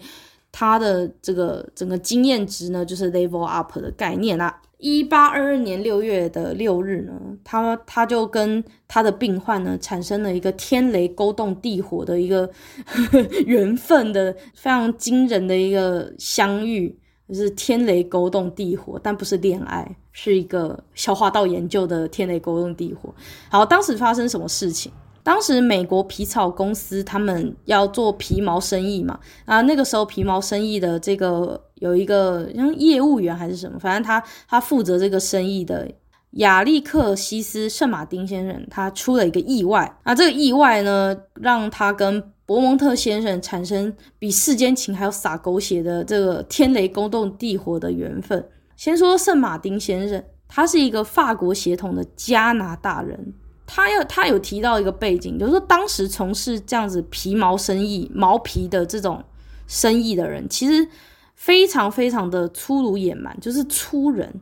他的这个整个经验值呢，就是 level up 的概念啊。一八二二年六月的六日呢，他他就跟他的病患呢产生了一个天雷勾动地火的一个 缘分的非常惊人的一个相遇，就是天雷勾动地火，但不是恋爱，是一个消化道研究的天雷勾动地火。好，当时发生什么事情？当时美国皮草公司他们要做皮毛生意嘛，啊，那个时候皮毛生意的这个有一个像业务员还是什么，反正他他负责这个生意的亚历克西斯圣马丁先生，他出了一个意外，啊，这个意外呢，让他跟伯蒙特先生产生比世间情还要洒狗血的这个天雷勾动地火的缘分。先说圣马丁先生，他是一个法国血统的加拿大人。他要他有提到一个背景，就是说当时从事这样子皮毛生意、毛皮的这种生意的人，其实非常非常的粗鲁野蛮，就是粗人，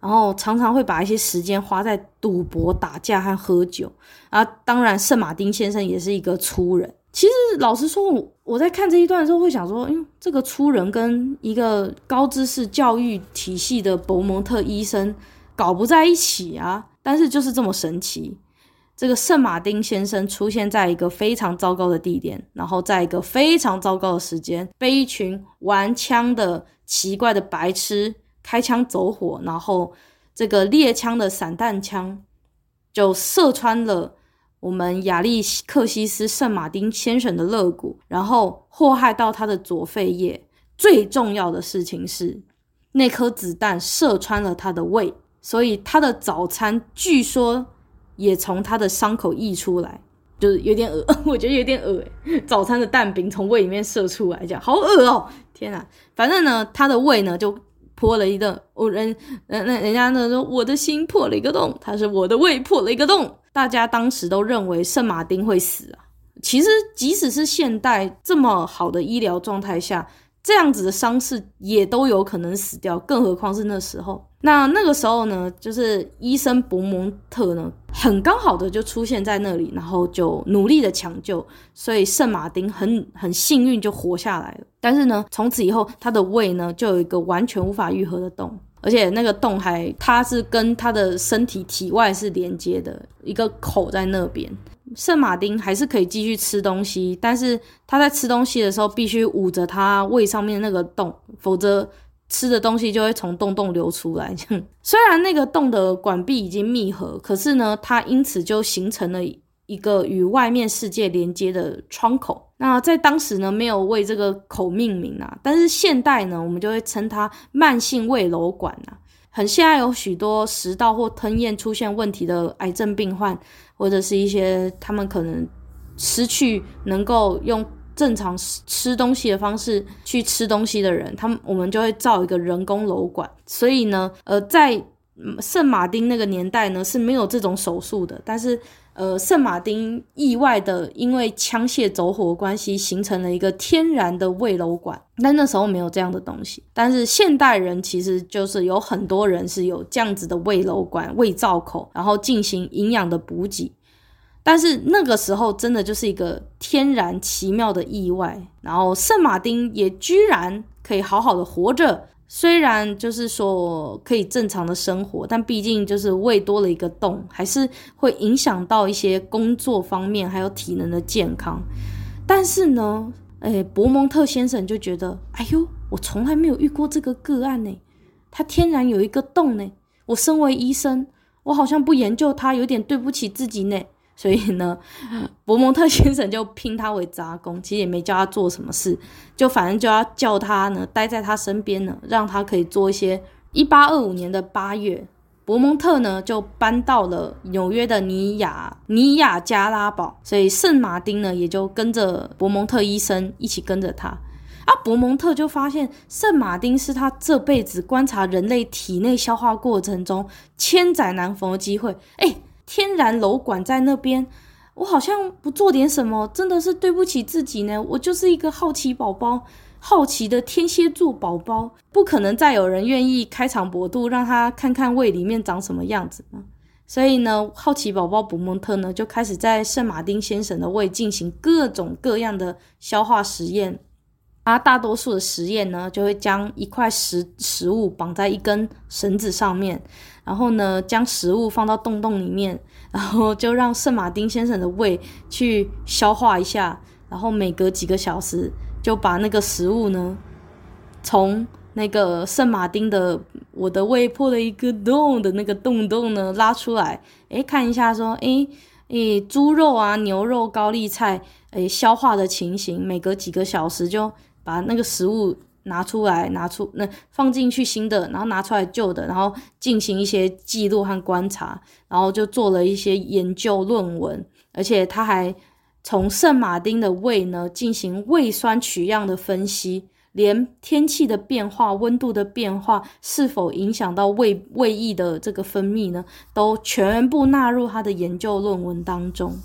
然后常常会把一些时间花在赌博、打架和喝酒。啊，当然圣马丁先生也是一个粗人。其实老实说，我我在看这一段的时候会想说，嗯，这个粗人跟一个高知识教育体系的伯蒙特医生搞不在一起啊，但是就是这么神奇。这个圣马丁先生出现在一个非常糟糕的地点，然后在一个非常糟糕的时间，被一群玩枪的奇怪的白痴开枪走火，然后这个猎枪的散弹枪就射穿了我们亚历克西斯圣马丁先生的肋骨，然后祸害到他的左肺叶。最重要的事情是，那颗子弹射穿了他的胃，所以他的早餐据说。也从他的伤口溢出来，就是有点恶，我觉得有点恶诶。早餐的蛋饼从胃里面射出来，这样好恶哦！天哪，反正呢，他的胃呢就破了一个，我人，那那人家呢说我的心破了一个洞，他是我的胃破了一个洞。大家当时都认为圣马丁会死啊。其实即使是现代这么好的医疗状态下。这样子的伤势也都有可能死掉，更何况是那时候。那那个时候呢，就是医生伯蒙特呢，很刚好的就出现在那里，然后就努力的抢救，所以圣马丁很很幸运就活下来了。但是呢，从此以后他的胃呢就有一个完全无法愈合的洞，而且那个洞还它是跟他的身体体外是连接的一个口在那边。圣马丁还是可以继续吃东西，但是他在吃东西的时候必须捂着他胃上面那个洞，否则吃的东西就会从洞洞流出来。虽然那个洞的管壁已经密合，可是呢，它因此就形成了一个与外面世界连接的窗口。那在当时呢，没有为这个口命名啊，但是现代呢，我们就会称它慢性胃瘘管啊。很现在有许多食道或吞咽出现问题的癌症病患，或者是一些他们可能失去能够用正常吃东西的方式去吃东西的人，他们我们就会造一个人工瘘管。所以呢，呃，在圣马丁那个年代呢是没有这种手术的，但是。呃，圣马丁意外的因为枪械走火关系，形成了一个天然的胃瘘管，但那时候没有这样的东西。但是现代人其实就是有很多人是有这样子的胃瘘管、胃造口，然后进行营养的补给。但是那个时候真的就是一个天然奇妙的意外，然后圣马丁也居然可以好好的活着。虽然就是说可以正常的生活，但毕竟就是胃多了一个洞，还是会影响到一些工作方面还有体能的健康。但是呢，诶，伯蒙特先生就觉得，哎呦，我从来没有遇过这个个案呢，他天然有一个洞呢。我身为医生，我好像不研究他，有点对不起自己呢。所以呢，伯蒙特先生就聘他为杂工，其实也没叫他做什么事，就反正就要叫他呢待在他身边呢，让他可以做一些。一八二五年的八月，伯蒙特呢就搬到了纽约的尼亚尼亚加拉堡，所以圣马丁呢也就跟着伯蒙特医生一起跟着他。啊，伯蒙特就发现圣马丁是他这辈子观察人类体内消化过程中千载难逢的机会，哎。天然瘘管在那边，我好像不做点什么，真的是对不起自己呢。我就是一个好奇宝宝，好奇的天蝎座宝宝，不可能再有人愿意开肠搏肚，让他看看胃里面长什么样子。所以呢，好奇宝宝布蒙特呢，就开始在圣马丁先生的胃进行各种各样的消化实验。他大多数的实验呢，就会将一块食食物绑在一根绳子上面，然后呢，将食物放到洞洞里面，然后就让圣马丁先生的胃去消化一下，然后每隔几个小时就把那个食物呢，从那个圣马丁的我的胃破了一个洞的那个洞洞呢拉出来，诶，看一下说，诶，诶，猪肉啊、牛肉、高丽菜，诶，消化的情形，每隔几个小时就。把那个食物拿出来，拿出那放进去新的，然后拿出来旧的，然后进行一些记录和观察，然后就做了一些研究论文，而且他还从圣马丁的胃呢进行胃酸取样的分析，连天气的变化、温度的变化是否影响到胃胃液的这个分泌呢，都全部纳入他的研究论文当中。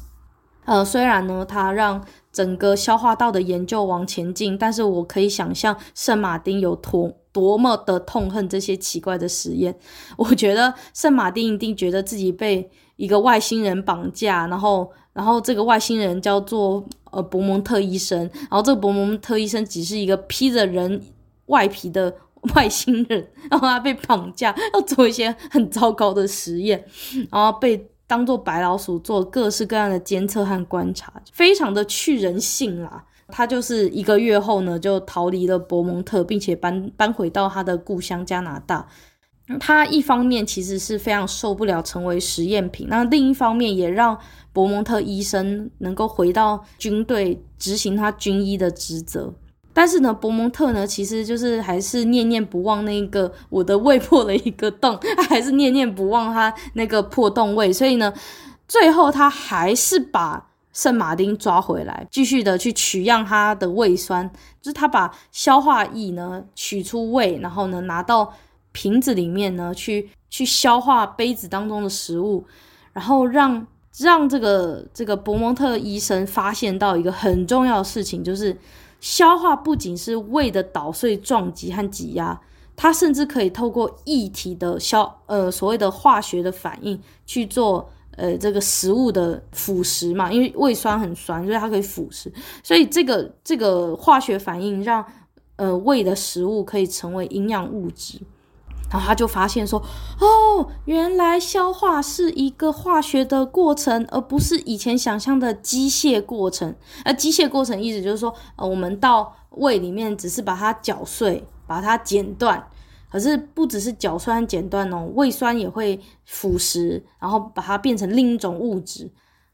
呃，虽然呢，他让整个消化道的研究往前进，但是我可以想象圣马丁有多多么的痛恨这些奇怪的实验。我觉得圣马丁一定觉得自己被一个外星人绑架，然后，然后这个外星人叫做呃伯蒙特医生，然后这个伯蒙特医生只是一个披着人外皮的外星人，然后他被绑架，要做一些很糟糕的实验，然后被。当做白老鼠做各式各样的监测和观察，非常的去人性啦。他就是一个月后呢，就逃离了伯蒙特，并且搬搬回到他的故乡加拿大。他一方面其实是非常受不了成为实验品，那另一方面也让伯蒙特医生能够回到军队执行他军医的职责。但是呢，伯蒙特呢，其实就是还是念念不忘那个我的胃破了一个洞，他 还是念念不忘他那个破洞胃，所以呢，最后他还是把圣马丁抓回来，继续的去取样他的胃酸，就是他把消化液呢取出胃，然后呢拿到瓶子里面呢去去消化杯子当中的食物，然后让让这个这个伯蒙特医生发现到一个很重要的事情，就是。消化不仅是胃的捣碎、撞击和挤压，它甚至可以透过液体的消呃所谓的化学的反应去做呃这个食物的腐蚀嘛，因为胃酸很酸，所以它可以腐蚀。所以这个这个化学反应让呃胃的食物可以成为营养物质。然后他就发现说，哦，原来消化是一个化学的过程，而不是以前想象的机械过程。而机械过程意思就是说，呃，我们到胃里面只是把它搅碎，把它剪断。可是不只是搅碎和剪断哦，胃酸也会腐蚀，然后把它变成另一种物质。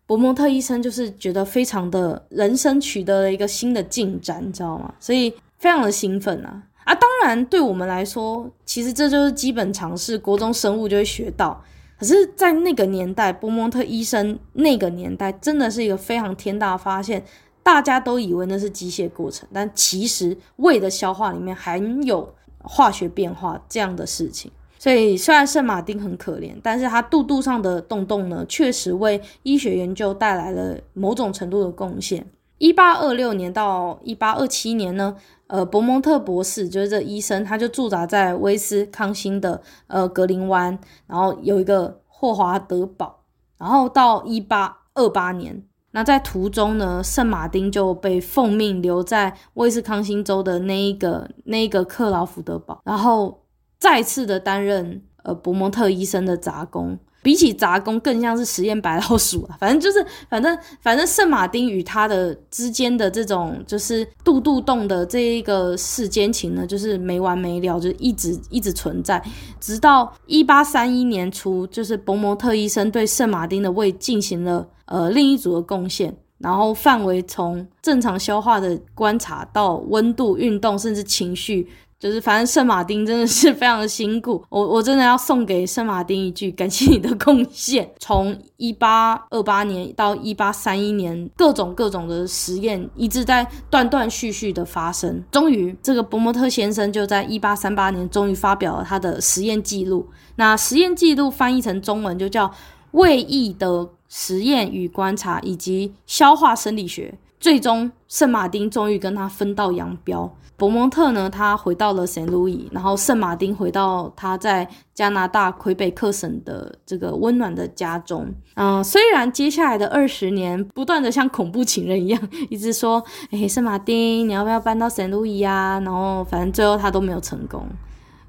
伯蒙特医生就是觉得非常的人生取得了一个新的进展，你知道吗？所以非常的兴奋啊。啊，当然，对我们来说，其实这就是基本常识，国中生物就会学到。可是，在那个年代，波蒙特医生那个年代，真的是一个非常天大的发现。大家都以为那是机械过程，但其实胃的消化里面含有化学变化这样的事情。所以，虽然圣马丁很可怜，但是他肚肚上的洞洞呢，确实为医学研究带来了某种程度的贡献。一八二六年到一八二七年呢，呃，伯蒙特博士就是这医生，他就驻扎在威斯康星的呃格林湾，然后有一个霍华德堡，然后到一八二八年，那在途中呢，圣马丁就被奉命留在威斯康星州的那一个那一个克劳福德堡，然后再次的担任呃伯蒙特医生的杂工。比起杂工，更像是实验白老鼠啊！反正就是，反正反正圣马丁与他的之间的这种就是杜杜洞的这一个世间情呢，就是没完没了，就一直一直存在，直到一八三一年初，就是伯蒙特医生对圣马丁的胃进行了呃另一组的贡献，然后范围从正常消化的观察到温度、运动，甚至情绪。就是，反正圣马丁真的是 非常的辛苦，我我真的要送给圣马丁一句感谢你的贡献。从一八二八年到一八三一年，各种各种的实验一直在断断续续的发生。终于，这个伯蒙特先生就在一八三八年终于发表了他的实验记录。那实验记录翻译成中文就叫《胃液的实验与观察以及消化生理学》。最终，圣马丁终于跟他分道扬镳。伯蒙特呢，他回到了圣路易，然后圣马丁回到他在加拿大魁北克省的这个温暖的家中。嗯，虽然接下来的二十年不断的像恐怖情人一样，一直说，哎，圣马丁，你要不要搬到圣路易啊？然后反正最后他都没有成功。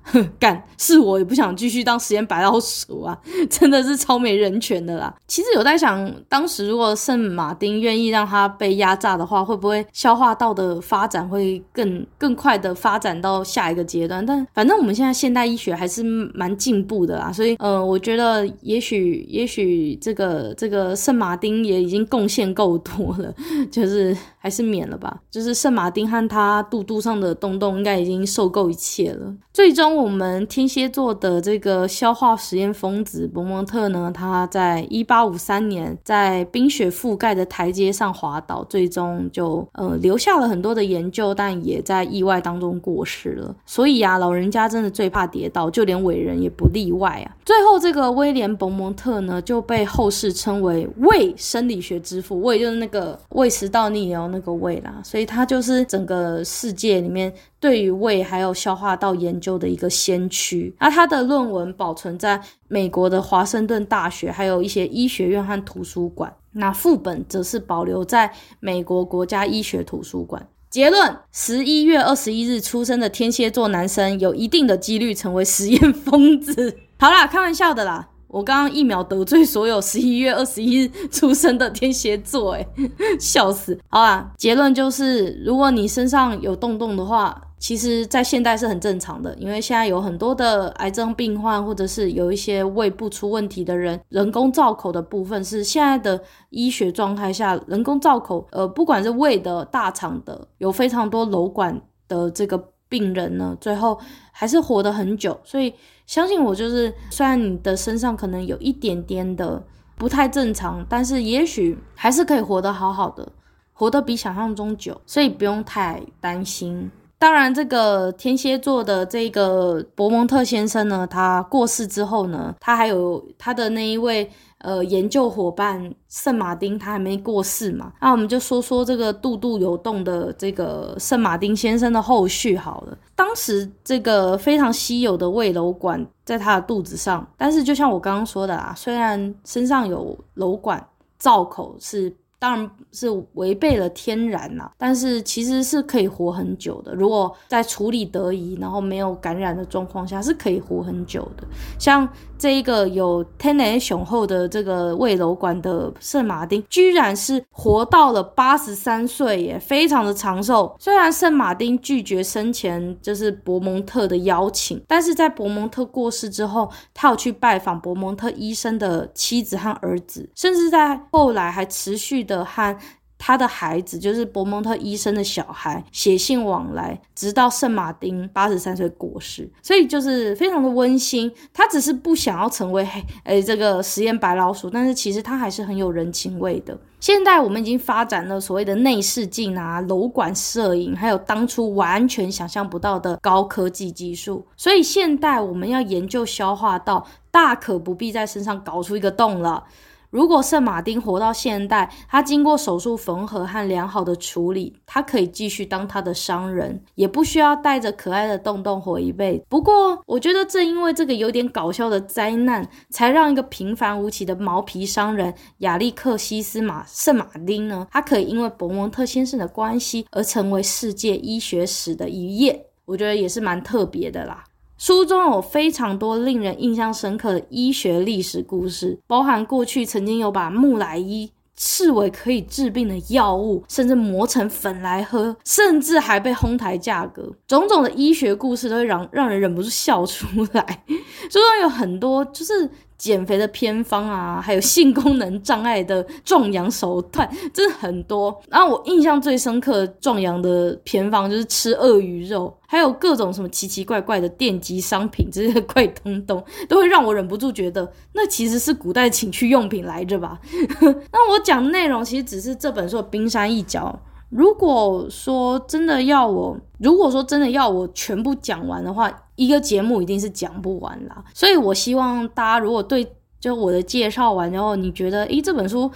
哼，干是我也不想继续当实验白老鼠啊！真的是超没人权的啦。其实有在想，当时如果圣马丁愿意让他被压榨的话，会不会消化道的发展会更更快的发展到下一个阶段？但反正我们现在现代医学还是蛮进步的啦，所以呃，我觉得也许也许这个这个圣马丁也已经贡献够多了，就是还是免了吧。就是圣马丁和他肚肚上的洞洞应该已经受够一切了，最终。我们天蝎座的这个消化实验疯子伯蒙特呢，他在一八五三年在冰雪覆盖的台阶上滑倒，最终就呃留下了很多的研究，但也在意外当中过世了。所以啊，老人家真的最怕跌倒，就连伟人也不例外啊。最后，这个威廉伯蒙特呢，就被后世称为胃生理学之父，胃就是那个胃食道逆流那个胃啦，所以他就是整个世界里面对于胃还有消化道研究的一个先驱。那他的论文保存在美国的华盛顿大学，还有一些医学院和图书馆。那副本则是保留在美国国家医学图书馆。结论：十一月二十一日出生的天蝎座男生有一定的几率成为实验疯子。好啦，开玩笑的啦。我刚刚一秒得罪所有十一月二十一日出生的天蝎座，诶，笑死！好啦，结论就是，如果你身上有洞洞的话，其实在现代是很正常的，因为现在有很多的癌症病患，或者是有一些胃部出问题的人，人工造口的部分是现在的医学状态下，人工造口，呃，不管是胃的、大肠的，有非常多瘘管的这个病人呢，最后还是活得很久，所以。相信我，就是虽然你的身上可能有一点点的不太正常，但是也许还是可以活得好好的，活得比想象中久，所以不用太担心。当然，这个天蝎座的这个伯蒙特先生呢，他过世之后呢，他还有他的那一位。呃，研究伙伴圣马丁他还没过世嘛，那我们就说说这个肚肚有洞的这个圣马丁先生的后续好了。当时这个非常稀有的胃瘘管在他的肚子上，但是就像我刚刚说的啦，虽然身上有瘘管造口是。当然是违背了天然啦，但是其实是可以活很久的。如果在处理得宜，然后没有感染的状况下，是可以活很久的。像这一个有天然雄厚的这个胃瘘管的圣马丁，居然是活到了八十三岁耶，非常的长寿。虽然圣马丁拒绝生前就是伯蒙特的邀请，但是在伯蒙特过世之后，他有去拜访伯蒙特医生的妻子和儿子，甚至在后来还持续的和他的孩子，就是伯蒙特医生的小孩，写信往来，直到圣马丁八十三岁过世，所以就是非常的温馨。他只是不想要成为诶、这个实验白老鼠，但是其实他还是很有人情味的。现在我们已经发展了所谓的内视镜啊、楼管摄影，还有当初完全想象不到的高科技技术，所以现代我们要研究消化道，大可不必在身上搞出一个洞了。如果圣马丁活到现代，他经过手术缝合和良好的处理，他可以继续当他的商人，也不需要带着可爱的洞洞活一辈子。不过，我觉得正因为这个有点搞笑的灾难，才让一个平凡无奇的毛皮商人亚历克西斯马圣马丁呢，他可以因为伯蒙特先生的关系而成为世界医学史的一页。我觉得也是蛮特别的啦。书中有非常多令人印象深刻的医学历史故事，包含过去曾经有把木乃伊视为可以治病的药物，甚至磨成粉来喝，甚至还被哄抬价格。种种的医学故事都会让让人忍不住笑出来。书中有很多就是。减肥的偏方啊，还有性功能障碍的壮阳手段，真的很多。然后我印象最深刻壮阳的偏方就是吃鳄鱼肉，还有各种什么奇奇怪怪的电击商品，这些怪东东都会让我忍不住觉得，那其实是古代情趣用品来着吧？那我讲的内容其实只是这本书的冰山一角。如果说真的要我，如果说真的要我全部讲完的话，一个节目一定是讲不完啦。所以我希望大家如果对就我的介绍完之后，你觉得诶这本书，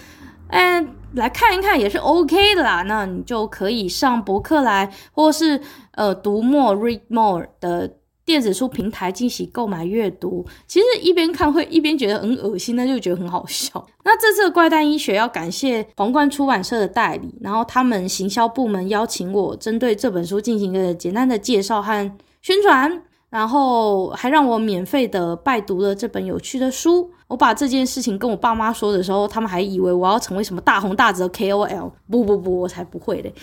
哎来看一看也是 OK 的啦，那你就可以上博客来，或是呃读 more Read More 的。电子书平台进行购买阅读，其实一边看会一边觉得很恶心，但就觉得很好笑。那这次的怪诞医学要感谢皇冠出版社的代理，然后他们行销部门邀请我针对这本书进行一个简单的介绍和宣传。然后还让我免费的拜读了这本有趣的书。我把这件事情跟我爸妈说的时候，他们还以为我要成为什么大红大紫的 KOL。不不不，我才不会嘞。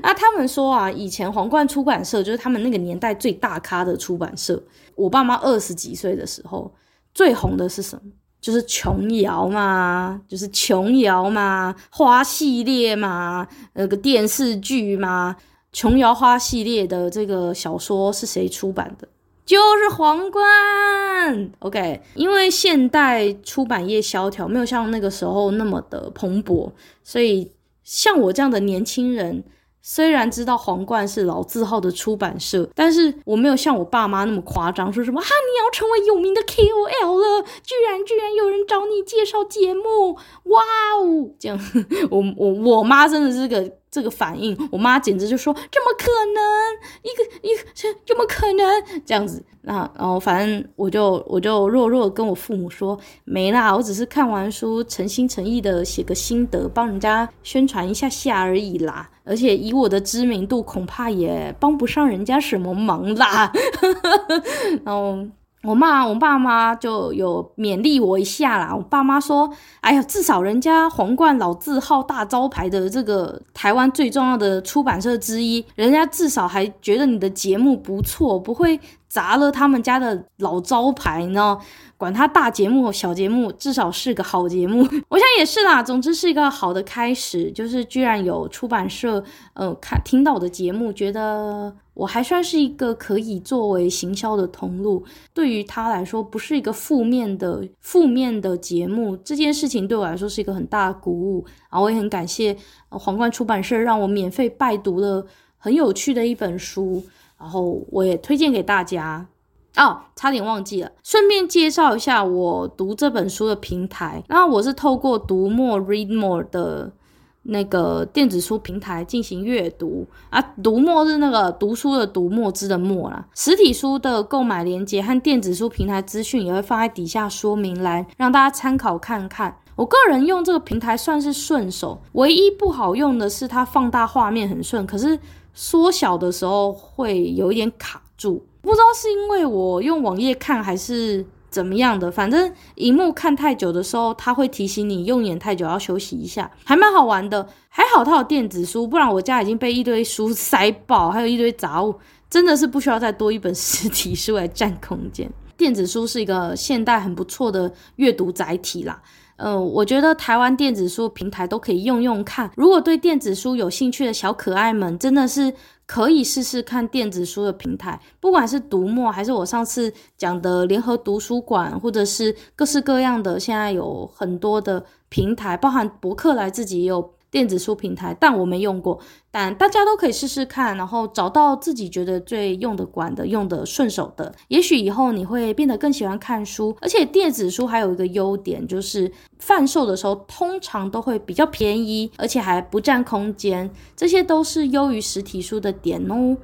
那 他们说啊，以前皇冠出版社就是他们那个年代最大咖的出版社。我爸妈二十几岁的时候，最红的是什么？就是琼瑶嘛，就是琼瑶嘛，花系列嘛，那个电视剧嘛。琼瑶花系列的这个小说是谁出版的？就是皇冠。OK，因为现代出版业萧条，没有像那个时候那么的蓬勃，所以像我这样的年轻人。虽然知道皇冠是老字号的出版社，但是我没有像我爸妈那么夸张，说什么哈，你要成为有名的 KOL 了，居然居然有人找你介绍节目，哇哦！这样，我我我妈真的是个这个反应，我妈简直就说，怎么可能？一个一个怎么可能？这样子，那然后反正我就我就弱弱跟我父母说，没啦，我只是看完书，诚心诚意的写个心得，帮人家宣传一下下而已啦。而且以我的知名度，恐怕也帮不上人家什么忙啦。然 后我妈、我爸妈就有勉励我一下啦。我爸妈说：“哎呀，至少人家皇冠老字号大招牌的这个台湾最重要的出版社之一，人家至少还觉得你的节目不错，不会砸了他们家的老招牌，你知道。”管他大节目小节目，至少是个好节目。我想也是啦。总之是一个好的开始，就是居然有出版社，呃，看听到我的节目，觉得我还算是一个可以作为行销的通路。对于他来说，不是一个负面的负面的节目。这件事情对我来说是一个很大的鼓舞。然后我也很感谢皇冠出版社让我免费拜读了很有趣的一本书，然后我也推荐给大家。哦，差点忘记了，顺便介绍一下我读这本书的平台。那我是透过读墨 Read More 的那个电子书平台进行阅读啊。读墨是那个读书的读，墨汁的墨啦。实体书的购买链接和电子书平台资讯也会放在底下说明栏，让大家参考看看。我个人用这个平台算是顺手，唯一不好用的是它放大画面很顺，可是缩小的时候会有一点卡住。不知道是因为我用网页看还是怎么样的，反正荧幕看太久的时候，它会提醒你用眼太久要休息一下，还蛮好玩的。还好它有电子书，不然我家已经被一堆书塞爆，还有一堆杂物，真的是不需要再多一本实体书来占空间。电子书是一个现代很不错的阅读载体啦。呃，我觉得台湾电子书平台都可以用用看。如果对电子书有兴趣的小可爱们，真的是可以试试看电子书的平台。不管是读墨，还是我上次讲的联合读书馆，或者是各式各样的，现在有很多的平台，包含博客来自己也有电子书平台，但我没用过，但大家都可以试试看，然后找到自己觉得最用得惯的、用得顺手的，也许以后你会变得更喜欢看书。而且电子书还有一个优点，就是贩售的时候通常都会比较便宜，而且还不占空间，这些都是优于实体书的点哦。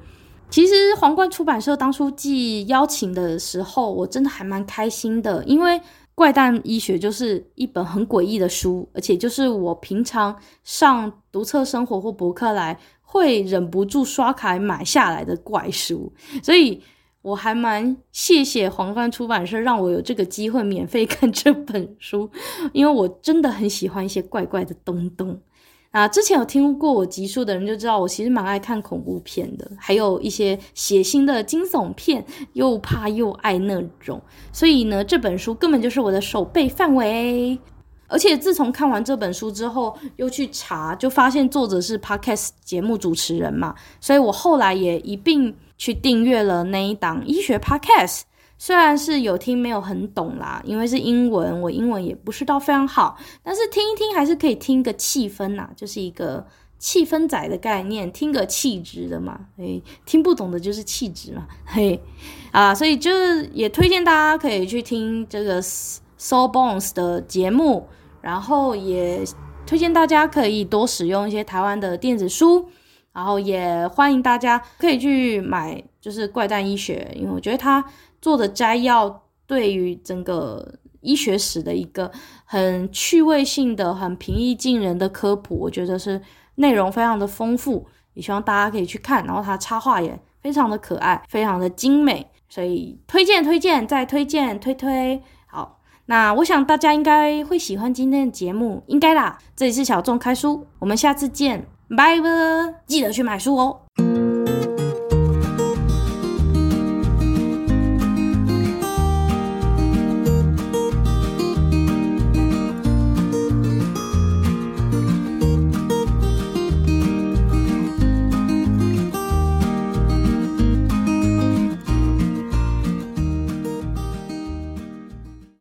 其实皇冠出版社当初寄邀请的时候，我真的还蛮开心的，因为。怪诞医学就是一本很诡异的书，而且就是我平常上读册生活或博客来会忍不住刷卡买下来的怪书，所以我还蛮谢谢皇冠出版社让我有这个机会免费看这本书，因为我真的很喜欢一些怪怪的东东。啊，之前有听过我集数的人就知道，我其实蛮爱看恐怖片的，还有一些血腥的惊悚片，又怕又爱那种。所以呢，这本书根本就是我的手背范围。而且自从看完这本书之后，又去查，就发现作者是 Podcast 节目主持人嘛，所以我后来也一并去订阅了那一档医学 Podcast。虽然是有听，没有很懂啦，因为是英文，我英文也不是到非常好，但是听一听还是可以听个气氛呐，就是一个气氛仔的概念，听个气质的嘛，诶，听不懂的就是气质嘛，嘿，啊，所以就是也推荐大家可以去听这个 Soul Bones 的节目，然后也推荐大家可以多使用一些台湾的电子书，然后也欢迎大家可以去买，就是怪诞医学，因为我觉得它。做的摘要对于整个医学史的一个很趣味性的、很平易近人的科普，我觉得是内容非常的丰富，也希望大家可以去看。然后它插画也非常的可爱，非常的精美，所以推荐、推荐、再推荐、推推。好，那我想大家应该会喜欢今天的节目，应该啦。这里是小众开书，我们下次见，拜拜，记得去买书哦。